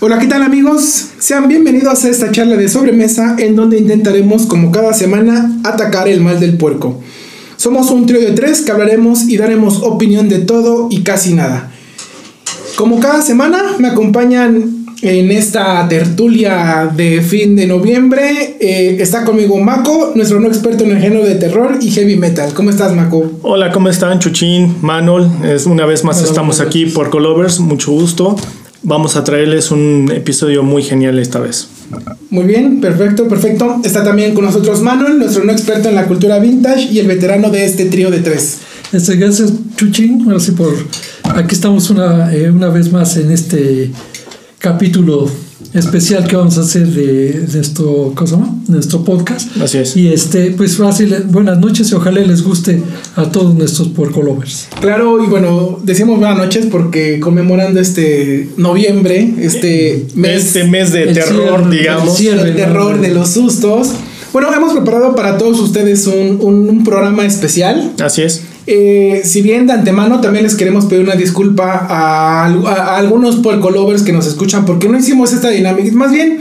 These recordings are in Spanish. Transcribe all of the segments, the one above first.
Hola, ¿qué tal amigos? Sean bienvenidos a esta charla de sobremesa en donde intentaremos, como cada semana, atacar el mal del puerco. Somos un trío de tres que hablaremos y daremos opinión de todo y casi nada. Como cada semana, me acompañan en esta tertulia de fin de noviembre. eh, está conmigo Mako, nuestro no experto en el género de terror y heavy metal. ¿Cómo estás, Mako? Hola, ¿cómo están? Chuchín, Manol. Es una vez más Hola, estamos aquí por Colovers, mucho gusto. Vamos a traerles un episodio muy genial esta vez. Muy bien, perfecto, perfecto. Está también con nosotros Manuel, nuestro no experto en la cultura vintage y el veterano de este trío de tres. Este, gracias, Chuchín. Ahora sí, por. Aquí estamos una, eh, una vez más en este capítulo especial que vamos a hacer de, de esto, ¿cómo se llama? De nuestro podcast. Así es. Y este, pues fácil, buenas noches y ojalá les guste a todos nuestros porcolovers. Claro, y bueno, decimos buenas noches porque conmemorando este noviembre, este mes Este mes de El terror, cierre, digamos. el cierre. del terror, de los sustos. Bueno, hemos preparado para todos ustedes un, un- un programa especial. Así es. Eh, si bien de antemano también les queremos pedir una disculpa a, al- a- a algunos porcolovers que nos escuchan porque no hicimos esta dinámica. Más bien,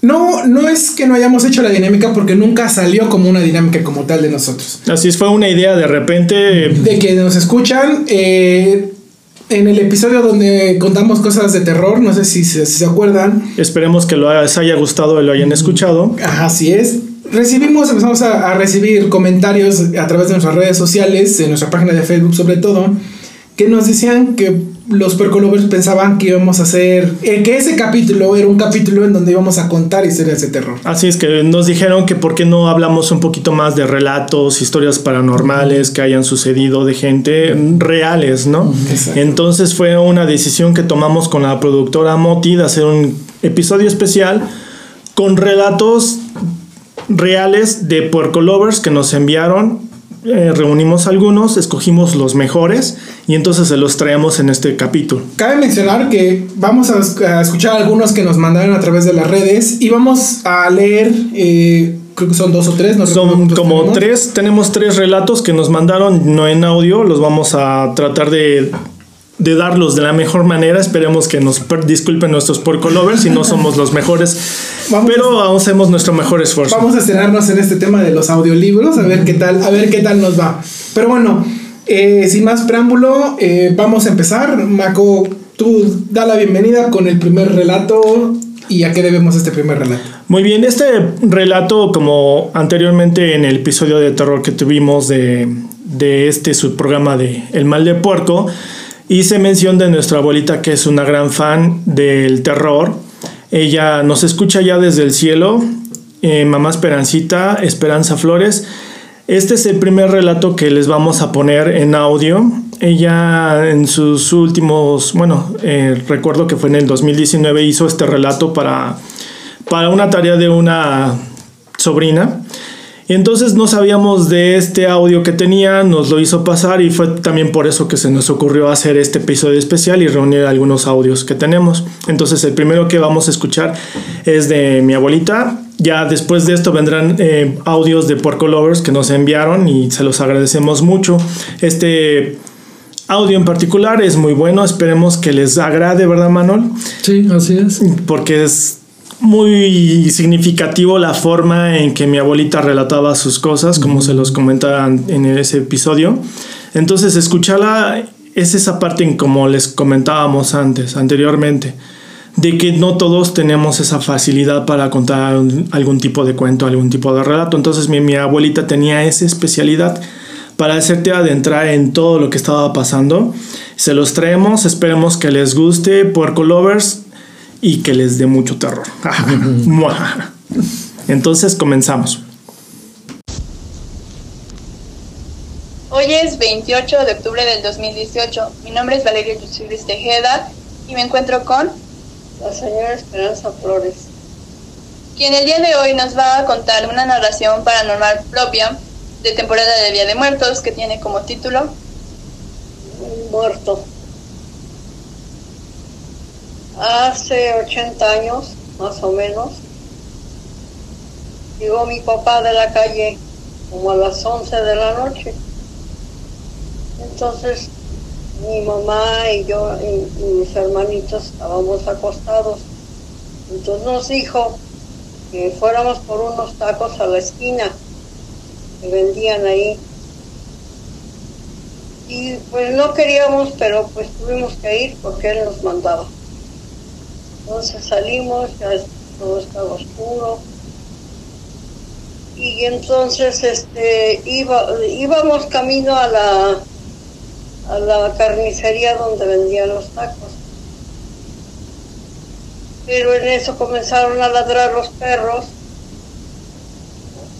no, no es que no hayamos hecho la dinámica porque nunca salió como una dinámica como tal de nosotros. Así es, fue una idea de repente. De que nos escuchan, eh, en el episodio donde contamos cosas de terror, no sé si se, si se acuerdan, Esperemos que lo- les haya gustado y lo hayan escuchado. Ajá, así es. Recibimos, empezamos a, a recibir comentarios a través de nuestras redes sociales, en nuestra página de Facebook sobre todo, que nos decían que los percolovers pensaban que íbamos a hacer, eh, que ese capítulo era un capítulo en donde íbamos a contar historias de terror. Así es que nos dijeron que por qué no hablamos un poquito más de relatos, historias paranormales que hayan sucedido de gente reales, ¿no? Exacto. Entonces fue una decisión que tomamos con la productora Moti de hacer un episodio especial con relatos reales de Puerco Lovers que nos enviaron. Eh, reunimos algunos, escogimos los mejores y entonces se los traemos en este capítulo. Cabe mencionar que vamos a, esc- a escuchar algunos que nos mandaron a través de las redes y vamos a leer, eh, creo que son dos o tres, no Son como tenemos. tres, tenemos tres relatos que nos mandaron, no en audio, los vamos a tratar de, de darlos de la mejor manera. Esperemos que nos disculpen nuestros porco lovers si no somos los mejores, Vamos pero hacemos nuestro mejor esfuerzo. Vamos a estrenarnos en este tema de los audiolibros, a ver qué tal, a ver qué tal nos va. Pero bueno, eh, sin más preámbulo, eh, vamos a empezar. Mako, tú da la bienvenida con el primer relato y a qué debemos este primer relato. Muy bien, este relato, como anteriormente en el episodio de terror que tuvimos de, de este subprograma de El mal de puerco, hice mención de nuestra abuelita que es una gran fan del terror. Ella nos escucha ya desde el cielo, eh, Mamá Esperancita, Esperanza Flores. Este es el primer relato que les vamos a poner en audio. Ella en sus últimos, bueno, eh, recuerdo que fue en el 2019 hizo este relato para, para una tarea de una sobrina. Y entonces no sabíamos de este audio que tenía, nos lo hizo pasar y fue también por eso que se nos ocurrió hacer este episodio especial y reunir algunos audios que tenemos. Entonces el primero que vamos a escuchar es de mi abuelita. Ya después de esto vendrán eh, audios de Porco Lovers que nos enviaron y se los agradecemos mucho. Este audio en particular es muy bueno, esperemos que les agrade, ¿verdad Manuel? Sí, así es. porque es muy significativo la forma en que mi abuelita relataba sus cosas, como se los comentaba en ese episodio. Entonces, escucharla es esa parte en como les comentábamos antes, anteriormente, de que no todos tenemos esa facilidad para contar algún tipo de cuento, algún tipo de relato. Entonces, mi, mi abuelita tenía esa especialidad para hacerte adentrar en todo lo que estaba pasando. Se los traemos, esperemos que les guste, Puerco Lovers, y que les dé mucho terror. Entonces comenzamos. Hoy es 28 de octubre del 2018. Mi nombre es Valeria Yusiris Tejeda y me encuentro con la señora Esperanza Flores. quien el día de hoy nos va a contar una narración paranormal propia de temporada de Día de Muertos que tiene como título Un muerto. Hace 80 años, más o menos, llegó mi papá de la calle como a las 11 de la noche. Entonces mi mamá y yo y, y mis hermanitos estábamos acostados. Entonces nos dijo que fuéramos por unos tacos a la esquina que vendían ahí. Y pues no queríamos, pero pues tuvimos que ir porque él nos mandaba. Entonces salimos, ya todo estaba oscuro. Y entonces este iba, íbamos camino a la a la carnicería donde vendían los tacos. Pero en eso comenzaron a ladrar los perros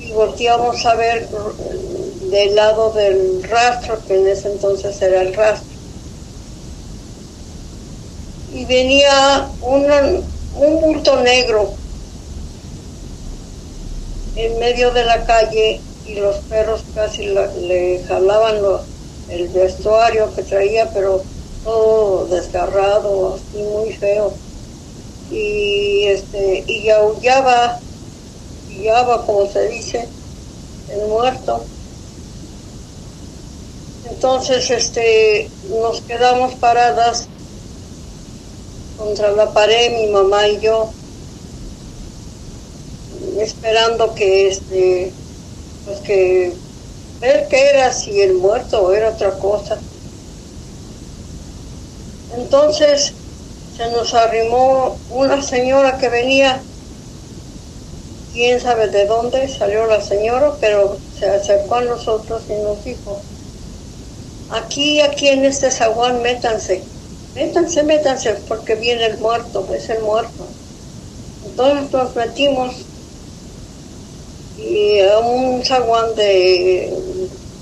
y volteamos a ver del lado del rastro, que en ese entonces era el rastro. Y venía un bulto negro en medio de la calle y los perros casi le jalaban lo- el vestuario que traía, pero todo desgarrado, así muy feo. Y este y aullaba, aullaba como se dice, el muerto. Entonces este nos quedamos paradas contra la pared, mi mamá y yo, esperando que este pues que ver qué era si el muerto era otra cosa. Entonces se nos arrimó una señora que venía, quién sabe de dónde salió la señora, pero se acercó a nosotros y nos dijo, aquí, aquí en este zaguán, métanse, métanse, métanse, porque viene el muerto, es el muerto. Entonces nos metimos y a un zaguán de,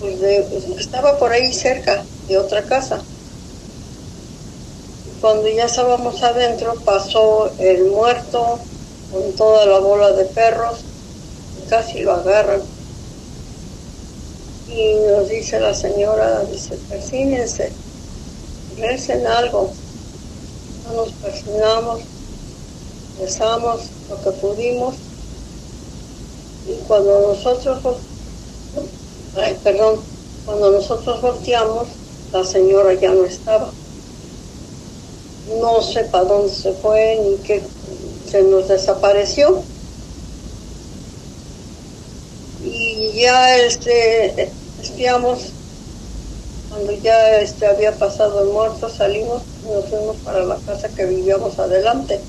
pues de, estaba por ahí cerca de otra casa. Cuando ya estábamos adentro pasó el muerto con toda la bola de perros casi lo agarran. Y nos dice la señora, dice, persínense, recen algo. No nos persinamos, rezamos lo que pudimos y cuando nosotros, perdón, cuando nosotros volteamos, la señora ya no estaba. No sé para dónde se fue ni qué, se nos desapareció. Y ya este, espiamos, cuando ya este, había pasado el muerto, salimos y nos fuimos para la casa que vivíamos adelante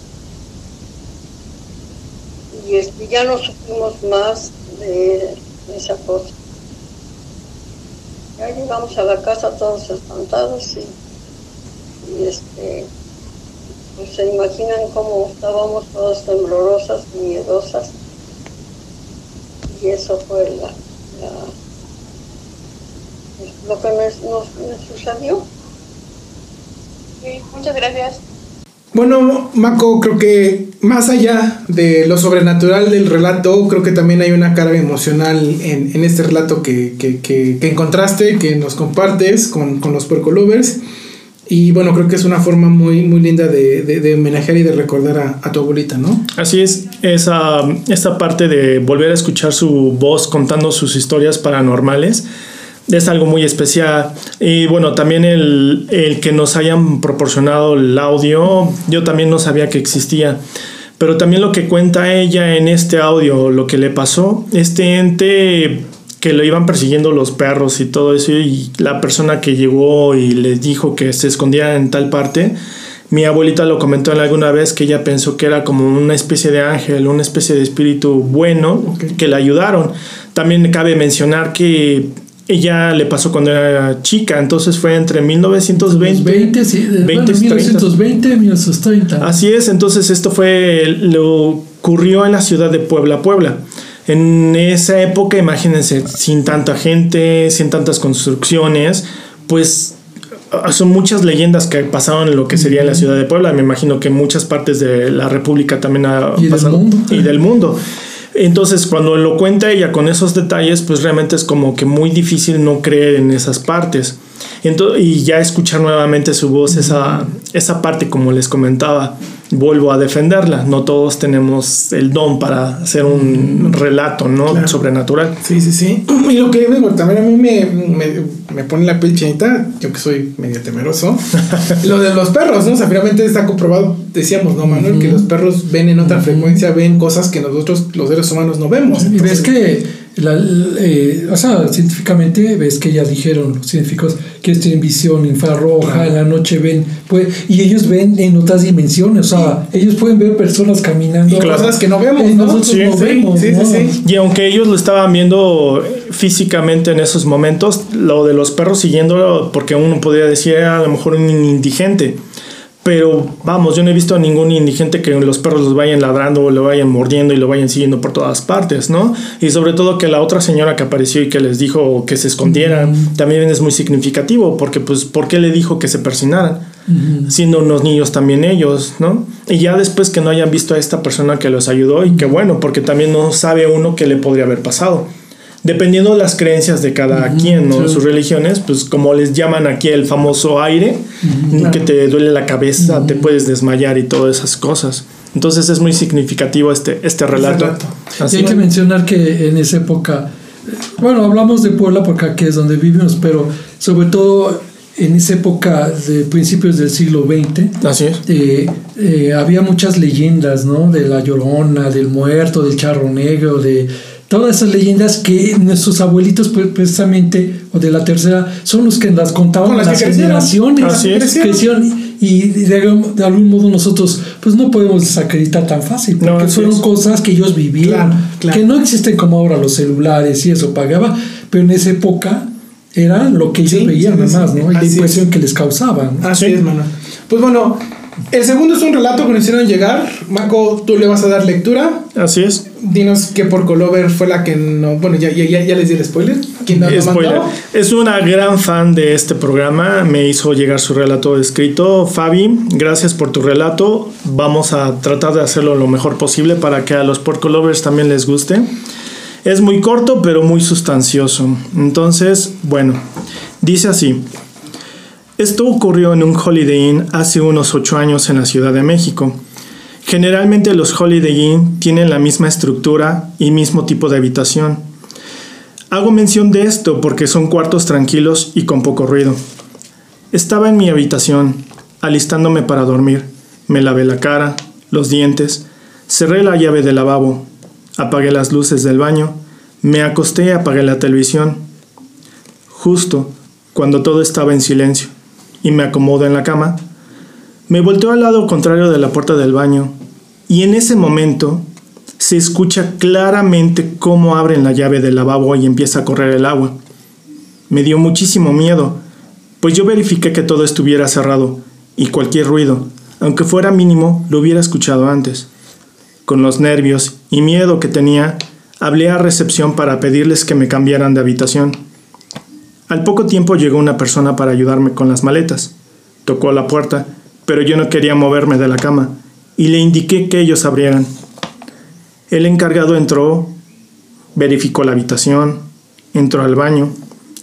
y este, ya no supimos más de esa cosa. Ya llegamos a la casa todos espantados y, este, pues se imaginan cómo estábamos todas temblorosas miedosas. Y eso fue la, la- lo que nos, nos- nos sucedió. Sí, muchas gracias. Bueno, Mako, creo que más allá de lo sobrenatural del relato, creo que también hay una carga emocional en, en este relato que, que, que- que encontraste, que nos compartes con, con los Puerco Lovers. Y bueno, creo que es una forma muy, muy linda de, de, de homenajear y de recordar a, a tu abuelita, ¿no? Así es, esa, esta parte de volver a escuchar su voz contando sus historias paranormales es algo muy especial. Y bueno, también el, el que nos hayan proporcionado el audio, yo también no sabía que existía. Pero también lo que cuenta ella en este audio, lo que le pasó, este ente que lo iban persiguiendo los perros y todo eso, y la persona que llegó y les dijo que se escondía en tal parte, mi abuelita lo comentó alguna vez que ella pensó que era como una especie de ángel, una especie de espíritu bueno que le ayudaron. También cabe mencionar que ella le pasó cuando era chica, entonces fue entre 1920 20, sí, de- 20, bueno, 1920, 1930. Así es, entonces esto fue, lo ocurrió en la ciudad de Puebla, Puebla. En esa época, imagínense, sin tanta gente, sin tantas construcciones, pues ah, son muchas leyendas que pasaron en lo que sería la ciudad de Puebla. Me imagino que en muchas partes de la República también ha Y del pasado. mundo. Y del mundo. Entonces, cuando lo cuenta ella con esos detalles, pues realmente es como que muy difícil no creer en esas partes. Ento- y ya escuchar nuevamente su voz, esa, esa parte, como les comentaba. Vuelvo a defenderla. No todos tenemos el don para hacer un relato, ¿no? Claro. Sobrenatural. Sí, sí, sí. Y lo que digo, también a mí me, me, me pone la piel chinita, yo que soy medio temeroso. lo de los perros, ¿no? O sea, finalmente está comprobado, decíamos, ¿no, Manuel? Que los perros ven en otra frecuencia, ven cosas que nosotros, los seres humanos, no vemos. Y ves que, la, eh, o sea, científicamente ves que ya dijeron los científicos que ellos tienen visión infrarroja, en la noche ven, pues, y ellos ven en otras dimensiones, o sea, ellos pueden ver personas caminando. Y cosas que no vemos, nosotros Sí, no sí, vemos, sí, ¿no? sí, sí. Y aunque ellos lo estaban viendo físicamente en esos momentos, lo de los perros siguiéndolo, porque uno podría decir "Ah, a lo mejor un indigente. Pero vamos, yo no he visto a ningún indigente que los perros los vayan ladrando o lo vayan mordiendo y lo vayan siguiendo por todas partes, ¿no? Y sobre todo que la otra señora que apareció y que les dijo que se escondieran, también es muy significativo, porque pues, ¿por qué le dijo que se persinaran? Siendo unos niños también ellos, ¿no? Y ya después que no hayan visto a esta persona que los ayudó, y que bueno, porque también no sabe uno qué le podría haber pasado. Dependiendo de las creencias de cada quien, ¿no? sí. Sus religiones, pues como les llaman aquí el famoso aire, que te duele la cabeza, te puedes desmayar y todas esas cosas. Entonces es muy significativo este, este relato. relato. Y hay que mencionar que en esa época, bueno, hablamos de Puebla porque aquí es donde vivimos, pero sobre todo en esa época de principios del siglo XX, Así es. eh, eh, había muchas leyendas, ¿no? De la llorona, del muerto, del charro negro, de todas esas leyendas que nuestros abuelitos, pues, precisamente, o de la tercera, son los que las contaban Con las que generaciones. Así es. Crecieron y de, de algún modo nosotros, pues no podemos desacreditar tan fácil, No, porque así fueron es. cosas que ellos Claro, claro. que no existen como ahora los celulares y eso pagaba, pero en esa época era lo que ellos Sí, veían sí, nada más, sí. ¿no? Y la impresión es. que les causaban. Así Sí. es, Manuel. Pues bueno, el segundo es un relato que nos hicieron llegar. Marco, tú le vas a dar lectura. Así es. Dinos que por Colover fue la que no. Bueno, ya, ya, ya, les di el spoiler. ¿Quién lo Spoiler. mandó? Es una gran fan de este programa. Me hizo llegar su relato escrito. Fabi, gracias por tu relato. Vamos a tratar de hacerlo lo mejor posible para que a los porco lovers también les guste. Es muy corto, pero muy sustancioso. Entonces, bueno, dice así. Esto ocurrió en un Holiday Inn hace unos 8 años en la Ciudad de México. Generalmente los Holiday Inn tienen la misma estructura y mismo tipo de habitación. Hago mención de esto porque son cuartos tranquilos y con poco ruido. Estaba en mi habitación, alistándome para dormir. Me lavé la cara, los dientes, cerré la llave del lavabo, apagué las luces del baño, me acosté y apagué la televisión. Justo cuando todo estaba en silencio y me acomodo en la cama, me volteo al lado contrario de la puerta del baño y en ese momento se escucha claramente cómo abren la llave del lavabo y empieza a correr el agua. Me dio muchísimo miedo, pues yo verifiqué que todo estuviera cerrado y cualquier ruido, aunque fuera mínimo, lo hubiera escuchado antes. Con los nervios y miedo que tenía, hablé a recepción para pedirles que me cambiaran de habitación. Al poco tiempo llegó una persona para ayudarme con las maletas. Tocó la puerta, pero yo no quería moverme de la cama y le indiqué que ellos abrieran. El encargado entró, verificó la habitación, entró al baño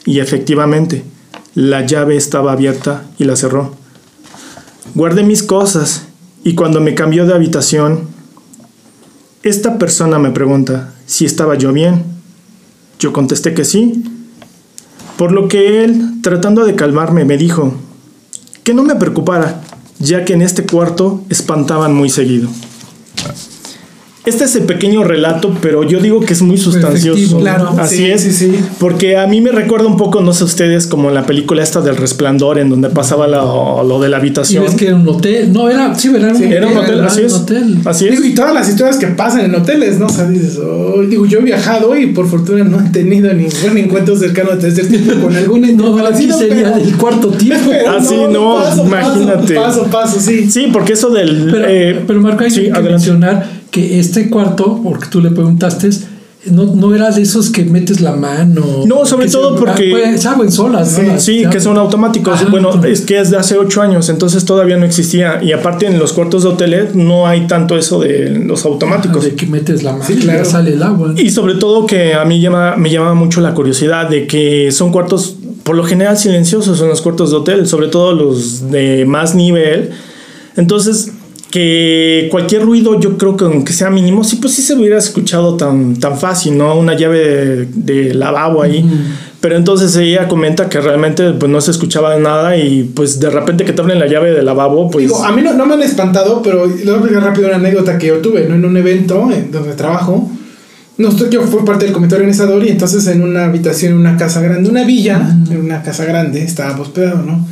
y efectivamente la llave estaba abierta y la cerró. Guardé mis cosas y cuando me cambió de habitación, esta persona me pregunta si estaba yo bien. Yo contesté que sí, por lo que él, tratando de calmarme, me dijo que no me preocupara, ya que en este cuarto espantaban muy seguido. Este es el pequeño relato, pero yo digo que es muy sustancioso. Efectivo, Claro, Así sí, es. sí, sí. Porque a mí me recuerda un poco, no sé ustedes, como en la película esta del resplandor, en donde pasaba lo, lo de la Y habitación. ves que era un hotel. No, era, sí, era un, Era un hotel, era así es. hotel. Así es. Digo, y todas las historias que pasan en hoteles, ¿no? O sea, dices, oh, digo, yo he viajado y por fortuna no he tenido ningún encuentro cercano de este tipo con algún No, parecido, sería pero- del cuarto tiempo. pero Ah, no, paso, imagínate. Paso, paso, paso, sí. Sí, porque eso del. Pero, eh, pero Marco, hay que mencionar que este cuarto, porque tú le preguntaste, no, no era de esos que metes la mano. No, sobre todo porque- Ah, pues, agua en solas, ¿no? Las- Sí, que son automáticos. Bueno, es que es de hace ocho años, entonces todavía no existía. Y aparte en los cuartos de hoteles no hay tanto eso de los automáticos. De que metes la mano Sí, y claro. ya sale el agua. Y sobre todo que a mí llama, me llama mucho la curiosidad de que son cuartos por lo general silenciosos en los cuartos de hotel, sobre todo los de más nivel. Entonces, que cualquier ruido, yo creo que aunque sea mínimo, sí, pues sí se hubiera escuchado tan, tan fácil, ¿no? Una llave de, de lavabo ahí. Pero entonces ella comenta que realmente pues no se escuchaba nada y pues de repente que te abren la llave del lavabo, pues... Digo, a mí no, no me han espantado, pero les voy a explicar rápido una anécdota que yo tuve, ¿no? En un evento en donde trabajo. Nosotros, yo fui parte del comité organizador y entonces en una habitación, en una casa grande, una villa, en una casa grande, estábamos hospedado, ¿no?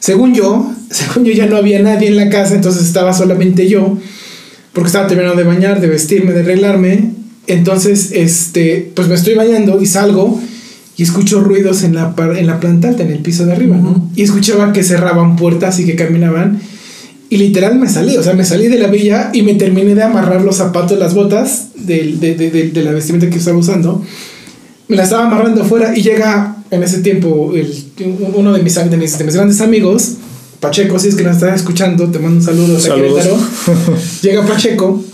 Según yo, según yo ya no había nadie en la casa, entonces estaba solamente yo, porque estaba terminando de bañar, de vestirme, de arreglarme. Entonces, este, pues me estoy bañando y salgo y escucho ruidos en la, en la planta alta, en el piso de arriba, ¿no? Y escuchaba que cerraban puertas y que caminaban. Y literal me salí, o sea, me salí de la villa y me terminé de amarrar los zapatos, las botas de, de, de, de la vestimenta que estaba usando. Me la estaba amarrando afuera y llega en ese tiempo el, uno de mis, de, mis, de mis grandes amigos, Pacheco, si es que nos estás escuchando, te mando un saludo Saludos. Llega Pacheco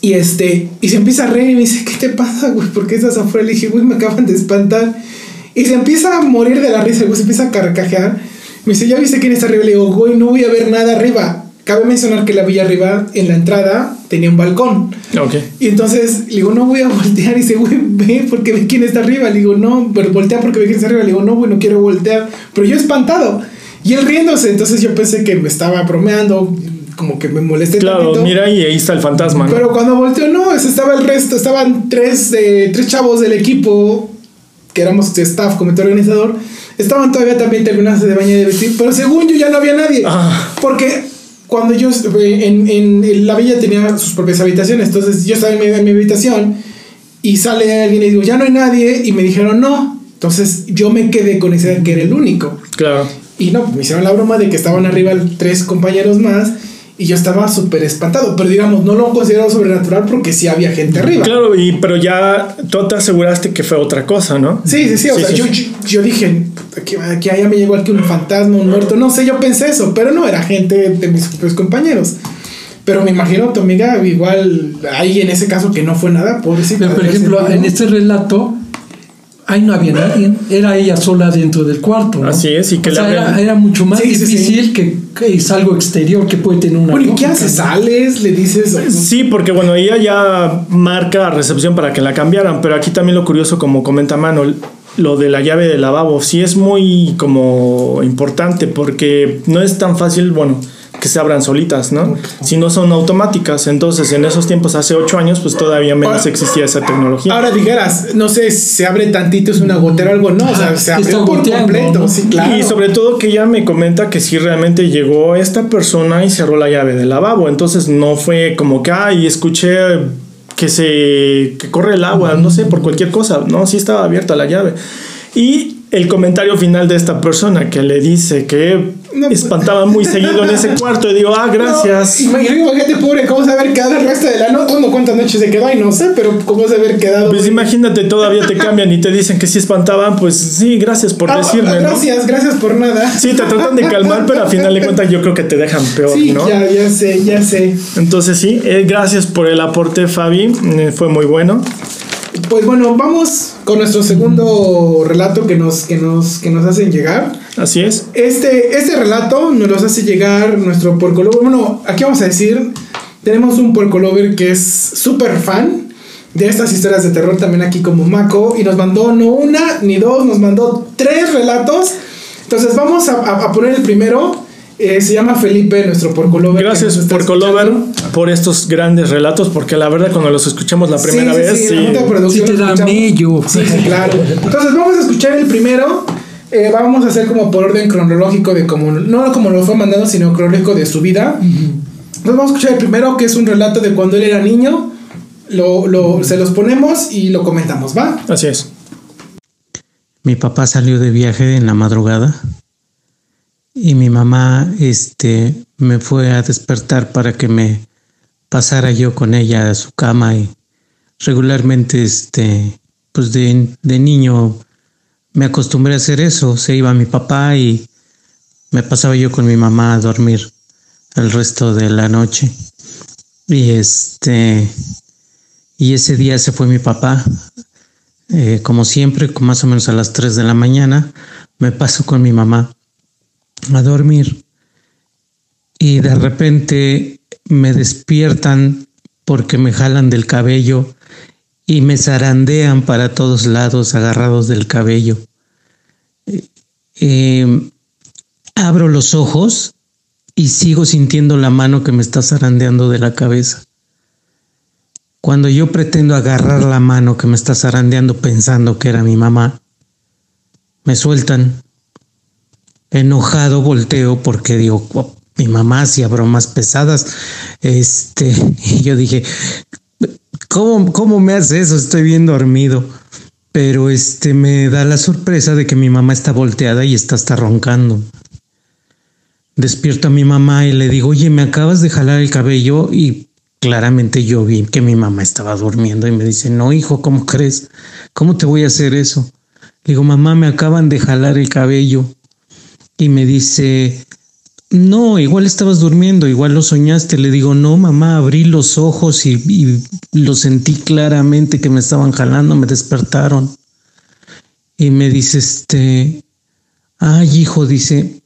y este y se empieza a reír y me dice, ¿qué te pasa, güey? ¿Por qué estás afuera? Le dije, güey, me acaban de espantar. Y se empieza a morir de la risa, güey, se empieza a carcajear. Me dice, ¿ya viste quién está arriba? Le digo, güey, no voy a ver nada arriba. Cabe mencionar que la villa arriba, en la entrada, tenía un balcón. Ok. Y entonces le digo, no voy a voltear. Y dice, güey, ve porque ve quién está arriba. Le digo, no, pero voltea porque ve quién está arriba. Le digo, no, güey, no quiero voltear. Pero yo espantado. Y él riéndose. Entonces yo pensé que me estaba bromeando, como que me molesté Claro, tantito. mira y ahí está el fantasma, ¿no? Pero cuando volteó, no, estaba el resto. Estaban tres, de, tres chavos del equipo, que éramos de staff, comité organizador. Estaban todavía también terminándose de bañar y de vestir. Pero según yo ya no había nadie. Ah. Porque cuando yo estuve en, en, en la villa tenía sus propias habitaciones. Entonces yo estaba en mi, en mi habitación y sale alguien y digo, ya no hay nadie. Y me dijeron, no. Entonces yo me quedé con esa idea que era el único. Claro. Y no, me hicieron la broma de que estaban arriba tres compañeros más. Y yo estaba súper espantado. Pero digamos, no lo considero sobrenatural porque sí había gente arriba. Claro, y pero ya tú te aseguraste que fue otra cosa, ¿no? Sí, sí, sí. O Sí, sea, sí, yo, sí. yo, yo dije, que, que allá me llegó aquí un fantasma, un muerto. No sé, yo pensé eso, pero no era gente de mis propios compañeros. Pero me imagino tu amiga, igual, ahí en ese caso que no fue nada, pobrecita. Pero, por ejemplo, en este relato, ahí no había nadie. Era ella sola dentro del cuarto. ¿no? Así es, y que O sea, era, mucho más Sí, sí, sí. difícil Que, que es algo exterior que puede tener una. Bueno, ¿y qué haces? ¿Sales? ¿Le dices? Sí, porque bueno, ella ya marca recepción para que la cambiaran, pero aquí también lo curioso, como comenta Manuel, lo de la llave del lavabo, sí es muy como importante porque no es tan fácil, bueno, que se abran solitas, ¿no? Si no son automáticas, entonces en esos tiempos, hace ocho años, pues todavía menos Ahora- existía esa tecnología. Ahora dijeras, no sé, se abre tantito, es una gotera o algo, no, o sea, Ajá, se está por goteando, completo, ¿no? sí, claro. Y sobre todo que ella me comenta que sí realmente llegó esta persona y cerró la llave del lavabo. Entonces no fue como que, ay, escuché que se que corre el agua, no sé, por cualquier cosa. No, sí estaba abierta la llave. Y el comentario final de esta persona que le dice que No, pues- espantaba muy seguido en ese cuarto. Y digo, ah, gracias. No, imagínate, pobre, cómo se haber quedado el resto de la noche. No, cuántas noches se quedó ahí, no sé, pero cómo se haber quedado. Pues imagínate, todavía te cambian y te dicen que sí espantaban. Pues sí, gracias por Ah, decirme, ¿no? Gracias, gracias por nada. Sí, te tratan de calmar, pero a final de cuentas yo creo que te dejan peor, Sí, ¿no? ya, ya sé, ya sé. Entonces sí, eh, gracias por el aporte Fabi, eh, fue muy bueno. Pues bueno, vamos con nuestro segundo relato que nos, que nos, que nos hacen llegar. Así es. Este, este relato nos los hace llegar nuestro porco lover. Bueno, aquí vamos a decir, tenemos un porco lover que es súper fan de estas historias de terror también aquí como Mako y nos mandó no una ni dos, nos mandó tres relatos. Entonces vamos a, a- a poner el primero. Eh, se llama Felipe, nuestro porco lover. que Gracias está por Colover escuchando. por estos grandes relatos, porque la verdad cuando los escuchamos la primera Sí, sí, vez, sí, sí, la Sí te da mello. Sí, sí, claro. Entonces vamos a escuchar el primero. Eh, vamos a hacer como por orden cronológico de como, no como lo fue mandando, sino cronológico de su vida. Entonces vamos a escuchar el primero, que es un relato de cuando él era niño. Lo, lo- se los ponemos y lo comentamos, ¿va? así es. Mi papá salió de viaje en la madrugada y mi mamá este me fue a despertar para que me pasara yo con ella a su cama y regularmente este pues de, de niño me acostumbré a hacer eso, se iba mi papá y me pasaba yo con mi mamá a dormir el resto de la noche. Y este y ese día se fue mi papá. Eh, como siempre, más o menos a las 3 de la mañana, me paso con mi mamá a dormir. Y de repente me despiertan porque me jalan del cabello y me zarandean para todos lados agarrados del cabello. Eh, abro los ojos y sigo sintiendo la mano que me está zarandeando de la cabeza. Cuando yo pretendo agarrar la mano que me está zarandeando pensando que era mi mamá, me sueltan. Enojado volteo porque digo, mi mamá hacía bromas pesadas. Este, y yo dije, ¿cómo, ¿cómo me hace eso? Estoy bien dormido. Pero este me da la sorpresa de que mi mamá está volteada y está hasta roncando. Despierto a mi mamá y le digo, oye, me acabas de jalar el cabello y claramente yo vi que mi mamá estaba durmiendo y me dice, no, hijo, ¿cómo crees? ¿Cómo te voy a hacer eso? Le digo, mamá, me acaban de jalar el cabello. Y me dice, no, igual estabas durmiendo, igual lo soñaste. Le digo, no, mamá, abrí los ojos y, lo sentí claramente que me estaban jalando, me despertaron. Y me dice, este, ay, hijo, dice,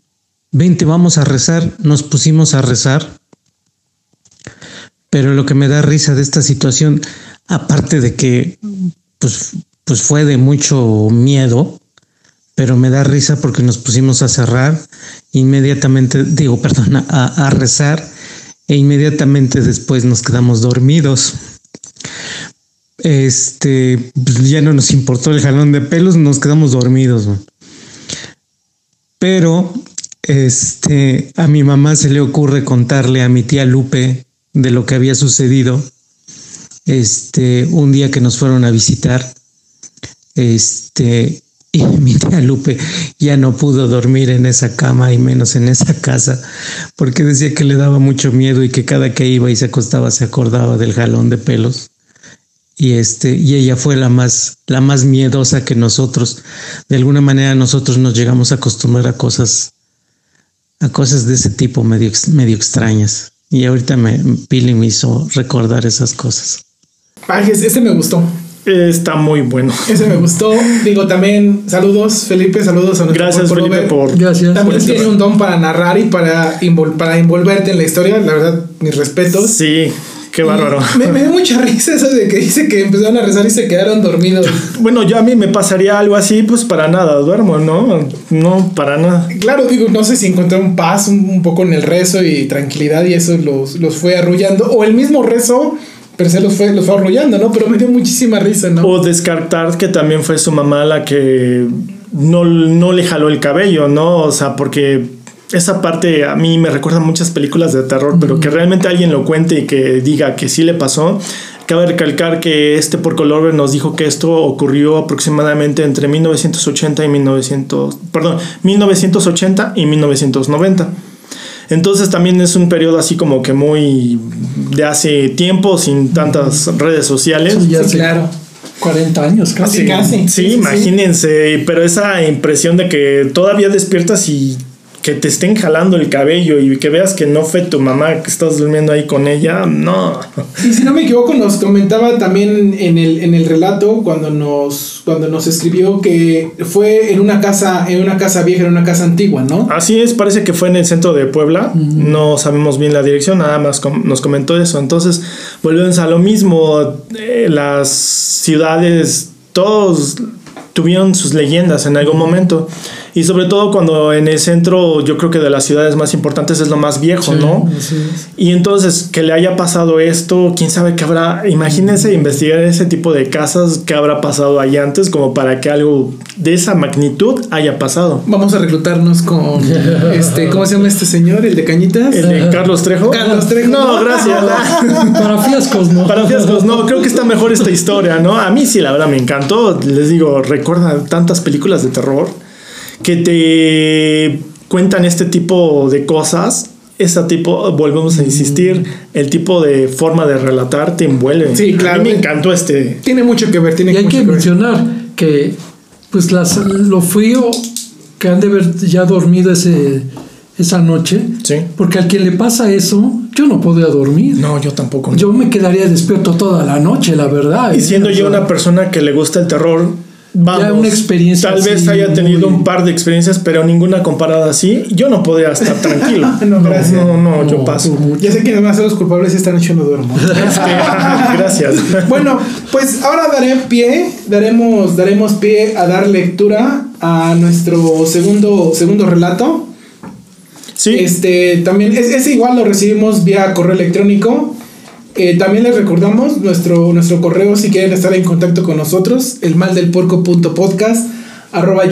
vente, vamos a rezar. Nos pusimos a rezar. Pero lo que me da risa de esta situación, aparte de que, pues, pues fue de mucho miedo, pero me da risa porque nos pusimos a cerrar inmediatamente, digo, perdón, a, rezar e inmediatamente después nos quedamos dormidos. Este, pues ya no nos importó el jalón de pelos, nos quedamos dormidos. Pero, este, a mi mamá se le ocurre contarle a mi tía Lupe de lo que había sucedido. Este, un día que nos fueron a visitar, este, y mi tía Lupe ya no pudo dormir en esa cama y menos en esa casa porque decía que le daba mucho miedo y que cada que iba y se acostaba se acordaba del jalón de pelos. Y este y ella fue la más la más miedosa que nosotros. De alguna manera nosotros nos llegamos a acostumbrar a cosas a cosas de ese tipo medio medio extrañas. Y ahorita me Pili me hizo recordar esas cosas. Ay, ese me gustó. Está muy bueno. Ese me gustó. Digo también, saludos, Felipe, saludos a nuestro Gracias, buen Felipe, por. Gracias. También tiene un don para narrar y para, envol- para envolverte en la historia. La verdad, mis respetos. Sí, qué bárbaro. Me, me dio mucha risa eso de que dice que empezaron a rezar y se quedaron dormidos. Bueno, yo a mí me pasaría algo así, pues para nada, duermo, ¿no? No, para nada. Claro, digo, no sé si encontraron paz un, un poco en el rezo y tranquilidad y eso los, los fue arrullando. O el mismo rezo, pero se los fue, los fue arrullando, ¿no? Pero me dio muchísima risa, ¿no? O descartar que también fue su mamá la que no, no le jaló el cabello, ¿no? O sea, porque esa parte a mí me recuerda a muchas películas de terror, pero que realmente alguien lo cuente y que diga que sí le pasó. Cabe recalcar que este por color nos dijo que esto ocurrió aproximadamente entre 1980 y 1900, perdón, 1980 y 1990. Entonces también es un periodo así como que muy de hace tiempo, sin tantas redes sociales. Sí, ya Sí, claro. 40 años casi. Sí, casi. Sí, imagínense, pero esa impresión de que todavía despiertas y que te estén jalando el cabello y que veas que no fue tu mamá que estás durmiendo ahí con ella, no. Y si no me equivoco, nos comentaba también en el, en el relato cuando nos, cuando nos escribió que fue en una casa, en una casa vieja, en una casa antigua, ¿no? Así es, parece que fue en el centro de Puebla, no sabemos bien la dirección, nada más com- nos comentó eso. Entonces, volvemos a lo mismo, eh, las ciudades, todos tuvieron sus leyendas en algún momento. Y sobre todo cuando en el centro, yo creo que de las ciudades más importantes es lo más viejo, Sí, ¿no? Y entonces que le haya pasado esto, quién sabe qué habrá, imagínense investigar ese tipo de casas, qué habrá pasado ahí antes, como para que algo de esa magnitud haya pasado. Vamos a reclutarnos con este, ¿cómo se llama este señor? El de Cañitas. El de Carlos Trejo. Carlos Trejo. No, gracias. Para fiascos, ¿no? Para fiascos, no, creo que está mejor esta historia, ¿no? A mí sí, la verdad, me encantó. Les digo, recuerda tantas películas de terror que te cuentan este tipo de cosas. Ese tipo, volvemos a insistir, el tipo de forma de relatar te envuelve. Sí, claro. A mí me encantó este. Tiene mucho que ver, tiene Y hay que mencionar que pues las, lo frío que han de haber ya dormido ese, esa noche, Sí. porque al que le pasa eso, yo no podría dormir. No, yo tampoco. Yo me quedaría despierto toda la noche, la verdad. y siendo yo una persona que le gusta el terror, Vamos, una experiencia Tal vez haya tenido muy- un par de experiencias, pero ninguna comparada así. Yo no podría estar tranquilo. No, gracias. No, no, yo paso. mucho. Ya sé quiénes van a ser los culpables esta noche no duermo. Es que- gracias. Bueno, pues ahora daré pie, daremos, daremos pie a dar lectura a nuestro segundo, segundo relato. Sí, Este también es, ese igual lo recibimos vía correo electrónico. Eh, también les recordamos nuestro, nuestro correo si quieren estar en contacto con nosotros, el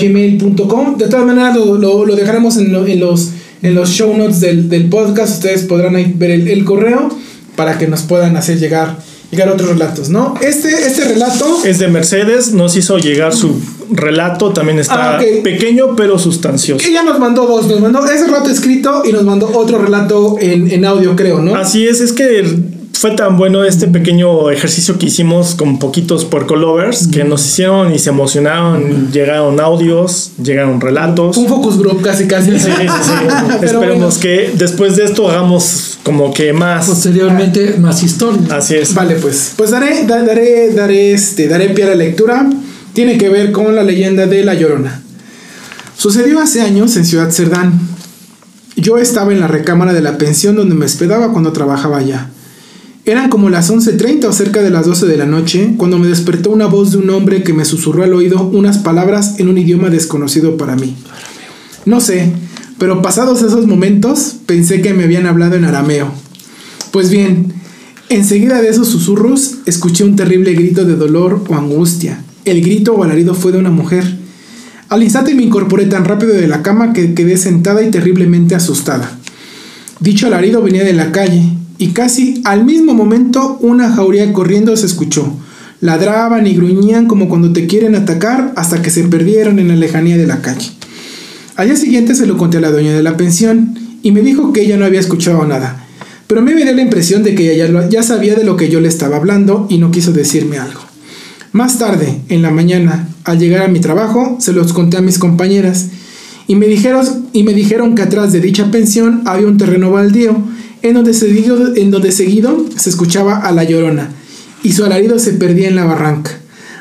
gmail.com. De todas maneras lo, lo- lo dejaremos en, lo- en los, en los show notes del, del podcast. Ustedes podrán ahí ver el, el correo para que nos puedan hacer llegar, llegar otros relatos, ¿no? Este, este relato... es de Mercedes. Nos hizo llegar su relato. También está Ah, pequeño, pero sustancioso. Ella nos mandó dos, nos mandó ese relato escrito y nos mandó otro relato en, en audio, creo, ¿no? Así es, es que fue tan bueno este pequeño ejercicio que hicimos con poquitos puerco lovers que nos hicieron y se emocionaron. Llegaron audios, llegaron relatos. Un focus group casi casi. Sí, sí, sí. Esperemos bueno. que después de esto hagamos como que más. Posteriormente, más historias. Así es. Vale, pues. Pues daré, da- daré, daré, este, daré pie a la lectura. Tiene que ver con la leyenda de La Llorona. Sucedió hace años en Ciudad Cerdán. Yo estaba en la recámara de la pensión donde me hospedaba cuando trabajaba allá. Eran como las 11.30 o cerca de las 12 de la noche cuando me despertó una voz de un hombre que me susurró al oído unas palabras en un idioma desconocido para mí. No sé, pero pasados esos momentos pensé que me habían hablado en arameo. Pues bien, enseguida de esos susurros escuché un terrible grito de dolor o angustia. El grito o alarido fue de una mujer. Al instante me incorporé tan rápido de la cama que quedé sentada y terriblemente asustada. Dicho alarido venía de la calle, y casi al mismo momento una jauría corriendo se escuchó. Ladraban y gruñían como cuando te quieren atacar hasta que se perdieron en la lejanía de la calle. Al día siguiente se lo conté a la dueña de la pensión y me dijo que ella no había escuchado nada. Pero me dio la impresión de que ella ya, sabía de lo que yo le estaba hablando y no quiso decirme algo. Más tarde, en la mañana, al llegar a mi trabajo, se los conté a mis compañeras me dijeron, y me dijeron que atrás de dicha pensión había un terreno baldío en donde, seguido, en seguido se escuchaba a la llorona y su alarido se perdía en la barranca.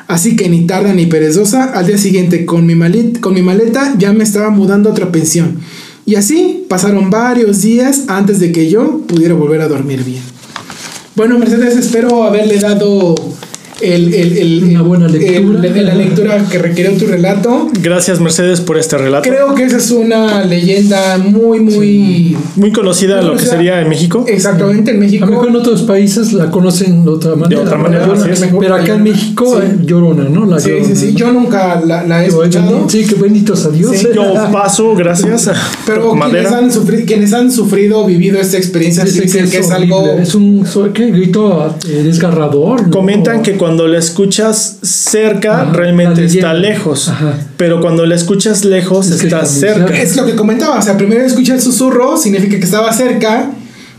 Así que ni tarda ni perezosa, al día siguiente con mi, malet- con mi maleta ya me estaba mudando a otra pensión. Y así pasaron varios días antes de que yo pudiera volver a dormir bien. Bueno, Mercedes, espero haberle dado el, el- el- Una buena lectura. el- la lectura que requirió tu relato. Gracias, Mercedes, por este relato. Creo que esa es una leyenda muy, muy... Muy conocida Muy lo que sería en México. Exactamente, en A México. lo mejor en otros países la conocen de otra manera. otra manera, así es. Pero acá en México, Sí. eh, llorona, ¿no? La Sí, sí, Llorona. sí. Yo nunca la, la he escuchado. Sí, que benditos a Dios. Sí, Yo paso, gracias. Pero quienes han, sufrido, quienes han sufrido, vivido esta experiencia, Dicen dicen que es horrible, algo... Es un ¿qué? grito eh, desgarrador. ¿no? Comentan que cuando la escuchas cerca, Ajá, realmente está lejos. Ajá. Pero cuando la escuchas lejos, Es está cerca. Es lo que comentaba, o sea, primero escuché el susurro, significa que estaba cerca,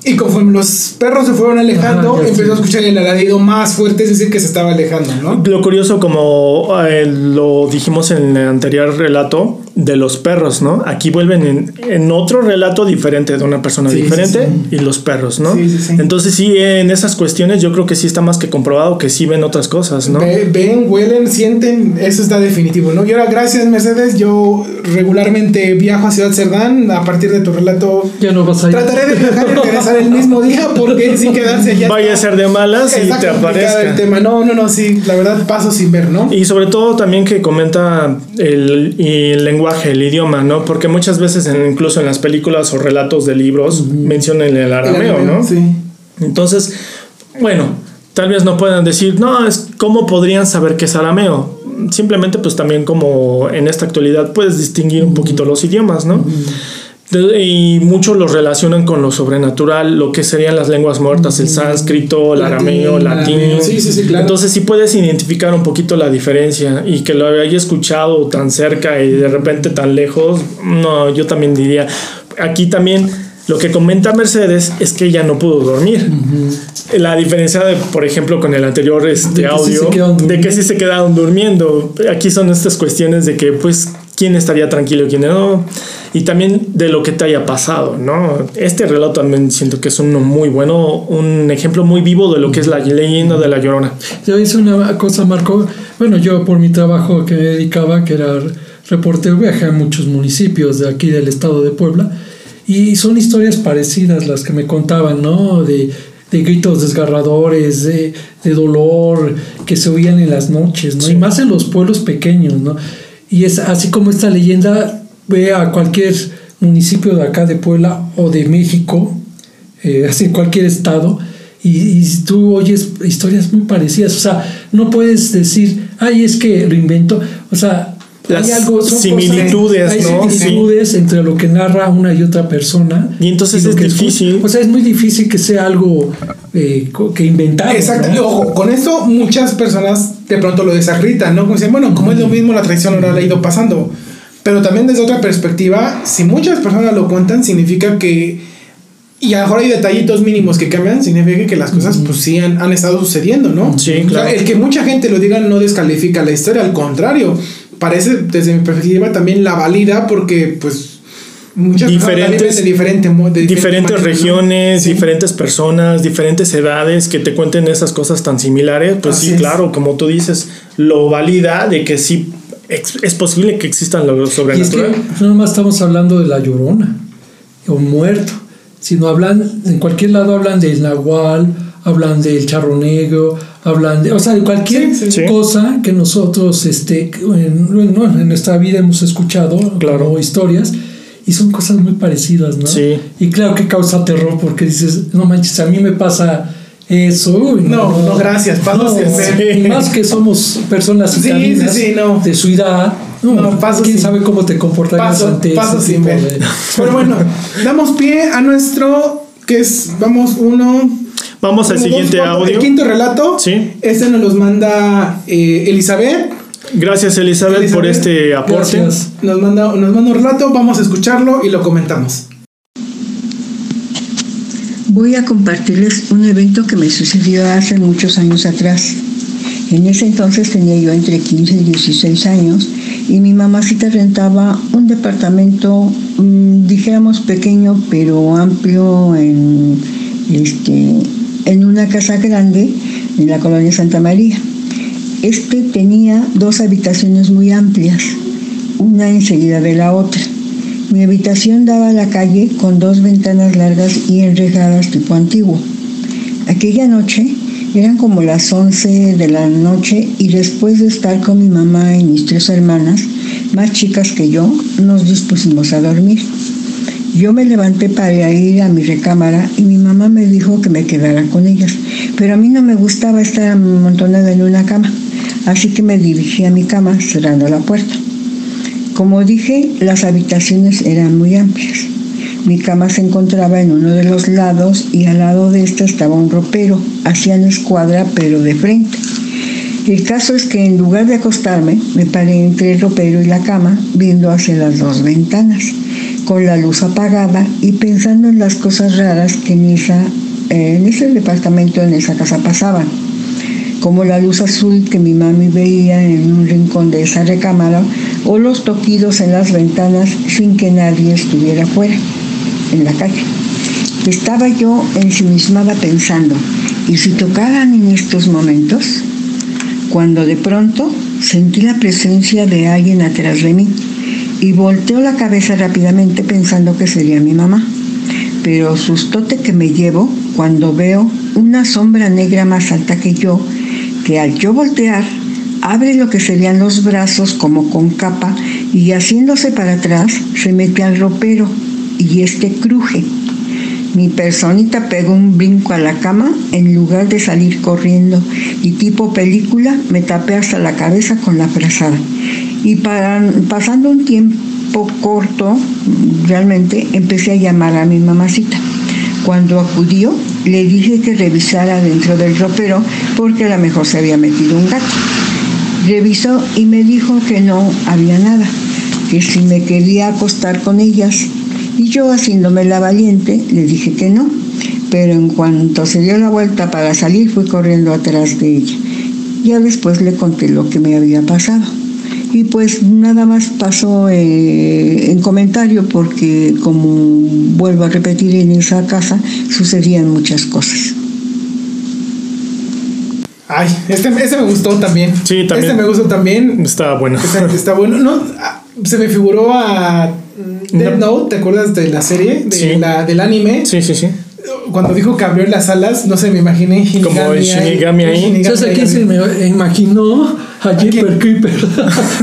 y conforme los perros se fueron alejando, Ajá, empezó sí. a escuchar el alarido más fuerte, es decir, que se estaba alejando, ¿no? Lo curioso, como eh, lo dijimos en el anterior relato, de los perros, ¿no? Aquí vuelven en, en otro relato diferente de una persona Sí, sí, diferente y los perros, ¿no? Sí, sí, sí. Entonces sí, en esas cuestiones yo creo que sí está más que comprobado que sí ven otras cosas, ¿no? Ve- ven, huelen, sienten, eso está definitivo, ¿no? Y ahora, gracias, Mercedes, yo regularmente viajo a Ciudad Cerdán, a partir de tu relato... Ya no vas a ir. Trataré de viajar y regresar el mismo día porque sin quedarse allá. Vaya a ser de malas y te aparezca. el tema. No, no, no, sí, la verdad paso sin ver, ¿no? Y sobre todo también que comenta el, y el lenguaje, el idioma, ¿no? Porque muchas veces, en- incluso en las películas o relatos de libros, mencionan el arameo, ¿no? Sí. Entonces, bueno, tal vez no puedan decir, no, es cómo podrían saber qué es arameo. Simplemente, pues también como en esta actualidad puedes distinguir un poquito los idiomas, ¿no? De- Y muchos los relacionan con lo sobrenatural, lo que serían las lenguas muertas, el sánscrito, el Latín, arameo, latín. arameo. Sí, sí, sí, claro. Entonces sí puedes identificar un poquito la diferencia y que lo haya escuchado tan cerca y de repente tan lejos, no, yo también diría, aquí también lo que comenta Mercedes es que ella no pudo dormir. La diferencia de, por ejemplo, con el anterior este, De sí audio, de que sí se quedaron durmiendo. Aquí son estas cuestiones de que, pues, quién estaría tranquilo y quién no. Y también de lo que te haya pasado, ¿no? Este relato también siento que es uno muy bueno, un ejemplo muy vivo de lo que es la leyenda de la Llorona. Yo hice una cosa, Marco, bueno, yo por mi trabajo que me dedicaba, que era reportero, viajé a muchos municipios de aquí del estado de Puebla, y son historias parecidas las que me contaban, ¿no? De, de gritos desgarradores, de, de, dolor que se oían en las noches, ¿no? Sí. Y más en los pueblos pequeños, ¿no? Y es así como esta leyenda ve a cualquier municipio de acá de Puebla o de México, eh, así en cualquier estado, y, y tú oyes historias muy parecidas. O sea, no puedes decir, ay, es que lo invento. O sea, Las hay algo, son similitudes, cosas, ¿no? Hay similitudes entre lo que narra una y otra persona. Y entonces es que difícil. o sea, es muy difícil que sea algo eh, que inventado. Exacto, ¿no? y ojo, con esto muchas personas de pronto lo desacreditan, ¿no? Como dicen, bueno, como es lo mismo, la tradición oral ha ido pasando. Pero también desde otra perspectiva, si muchas personas lo cuentan, significa que. Y a lo mejor hay detallitos mínimos que cambian, significa que las cosas, pues sí, han, han estado sucediendo, ¿no? Sí, O sea, claro. el que mucha gente lo diga no descalifica la historia, al contrario, parece, desde mi perspectiva, también la valida porque, pues. Muchas Diferentes- de diferente de diferente diferentes manera, regiones, Sí. diferentes personas, diferentes edades que te cuenten esas cosas tan similares, pues Así sí, es. claro, como tú dices, lo valida de que sí ex- es posible que existan lo Y es que sobrenatural. no nomás estamos hablando de la llorona o muerto, sino hablan, en cualquier lado hablan del nahual, hablan del charro negro, hablan de, o sea, de cualquier Sí, sí, sí. cosa que nosotros este, en, bueno, en nuestra vida hemos escuchado Claro. como historias. Y son cosas muy parecidas, ¿no? Sí. Y claro que causa terror porque dices, no manches, a mí me pasa eso. uy, No, no, gracias, paso No, más que somos personas Sí, citadinas sí, sí, no. de su edad. No, No, paso quién sin- sabe cómo te comportarías paso, ante paso ese sin tipo ver. de- Pero bueno, damos pie a nuestro, que es, vamos, uno... Vamos al siguiente dos, audio. El quinto relato. Sí. Este nos los manda eh, Elizabeth. Gracias Elizabeth, por este aporte. Gracias. Nos manda, nos manda un relato, vamos a escucharlo y lo comentamos. Voy a compartirles un evento que me sucedió hace muchos años atrás. En ese entonces tenía yo entre 15 y 16 años y mi mamacita rentaba un departamento, mm, dijéramos pequeño pero amplio en, este, en una casa grande en la colonia Santa María. Este tenía dos habitaciones muy amplias, una enseguida de la otra. Mi habitación daba a la calle con dos ventanas largas y enrejadas tipo antiguo. Aquella noche eran como las 11 de la noche y después de estar con mi mamá y mis tres hermanas, más chicas que yo, nos dispusimos a dormir. Yo me levanté para ir a mi recámara y mi mamá me dijo que me quedara con ellas, pero a mí no me gustaba estar amontonada en una cama, así que me dirigí a mi cama cerrando la puerta. Como dije, las habitaciones eran muy amplias. Mi cama se encontraba en uno de los lados y al lado de esta estaba un ropero. Hacían escuadra pero de frente. El caso es que en lugar de acostarme, me paré entre el ropero y la cama, viendo hacia las dos ventanas, con la luz apagada y pensando en las cosas raras que en, en ese departamento, en esa casa pasaban como la luz azul que mi mami veía en un rincón de esa recámara o los toquidos en las ventanas sin que nadie estuviera fuera, en la calle. Estaba yo ensimismada pensando, ¿y si tocaran en estos momentos? Cuando de pronto sentí la presencia de alguien atrás de mí y volteo la cabeza rápidamente pensando que sería mi mamá. Pero sustote que me llevo cuando veo una sombra negra más alta que yo, que al yo voltear abre lo que serían los brazos como con capa y haciéndose para atrás se mete al ropero y este cruje. Mi personita pegó un brinco a la cama en lugar de salir corriendo y tipo película me tapé hasta la cabeza con la frazada. Y para, pasando un tiempo corto, realmente empecé a llamar a mi mamacita. Cuando acudió, le dije que revisara dentro del ropero porque a lo mejor se había metido un gato. Revisó y me dijo que no había nada, que si me quería acostar con ellas. Y yo, haciéndome la valiente, le dije que no. Pero en cuanto se dio la vuelta para salir, fui corriendo atrás de ella. Ya después le conté lo que me había pasado. Y pues nada más pasó eh, en comentario porque como vuelvo a repetir en esa casa sucedían muchas cosas. Ay, este, este me gustó también. Sí, también. Este me gustó también. Está bueno. Está, está bueno. No, ah, se me figuró a Death Note, ¿te acuerdas de la serie? De Sí. la, del anime. Sí, sí, sí. Cuando dijo que abrió las alas, no sé, me imaginé Shinigami Como el Shinigami ahí. Shinigami ¿Sabes a quién ahí. se me imaginó? A Jeeper Creeper.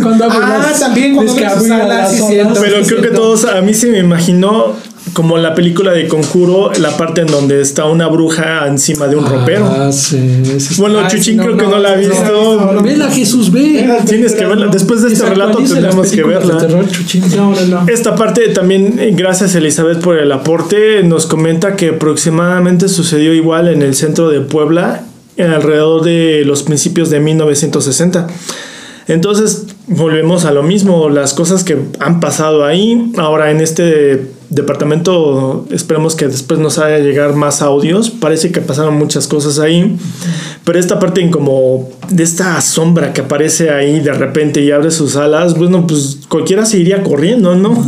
Cuando abre Ah, las- también cuando abre sus alas, sí, cierto. Pero sí, creo que todos, a mí se me imaginó como la película de Conjuro, la parte en donde está una bruja encima de un ropero. Ah, sí, sí. Bueno, Ay, Chuchín no, creo que no, no la ha visto. no, no. Vela, Jesús, ve. Tienes que verla. Después de este relato tenemos que verla. terror, Chuchín. No, no, no. Esta parte también, eh, gracias Elizabeth por el aporte, nos comenta que aproximadamente sucedió igual en el centro de Puebla alrededor de los principios de 1960. Entonces volvemos a lo mismo, las cosas que han pasado ahí. Ahora en este departamento esperemos que después nos haya llegar más audios. Parece que pasaron muchas cosas ahí. Pero esta parte como de esta sombra que aparece ahí de repente y abre sus alas, bueno, pues cualquiera se iría corriendo, ¿no?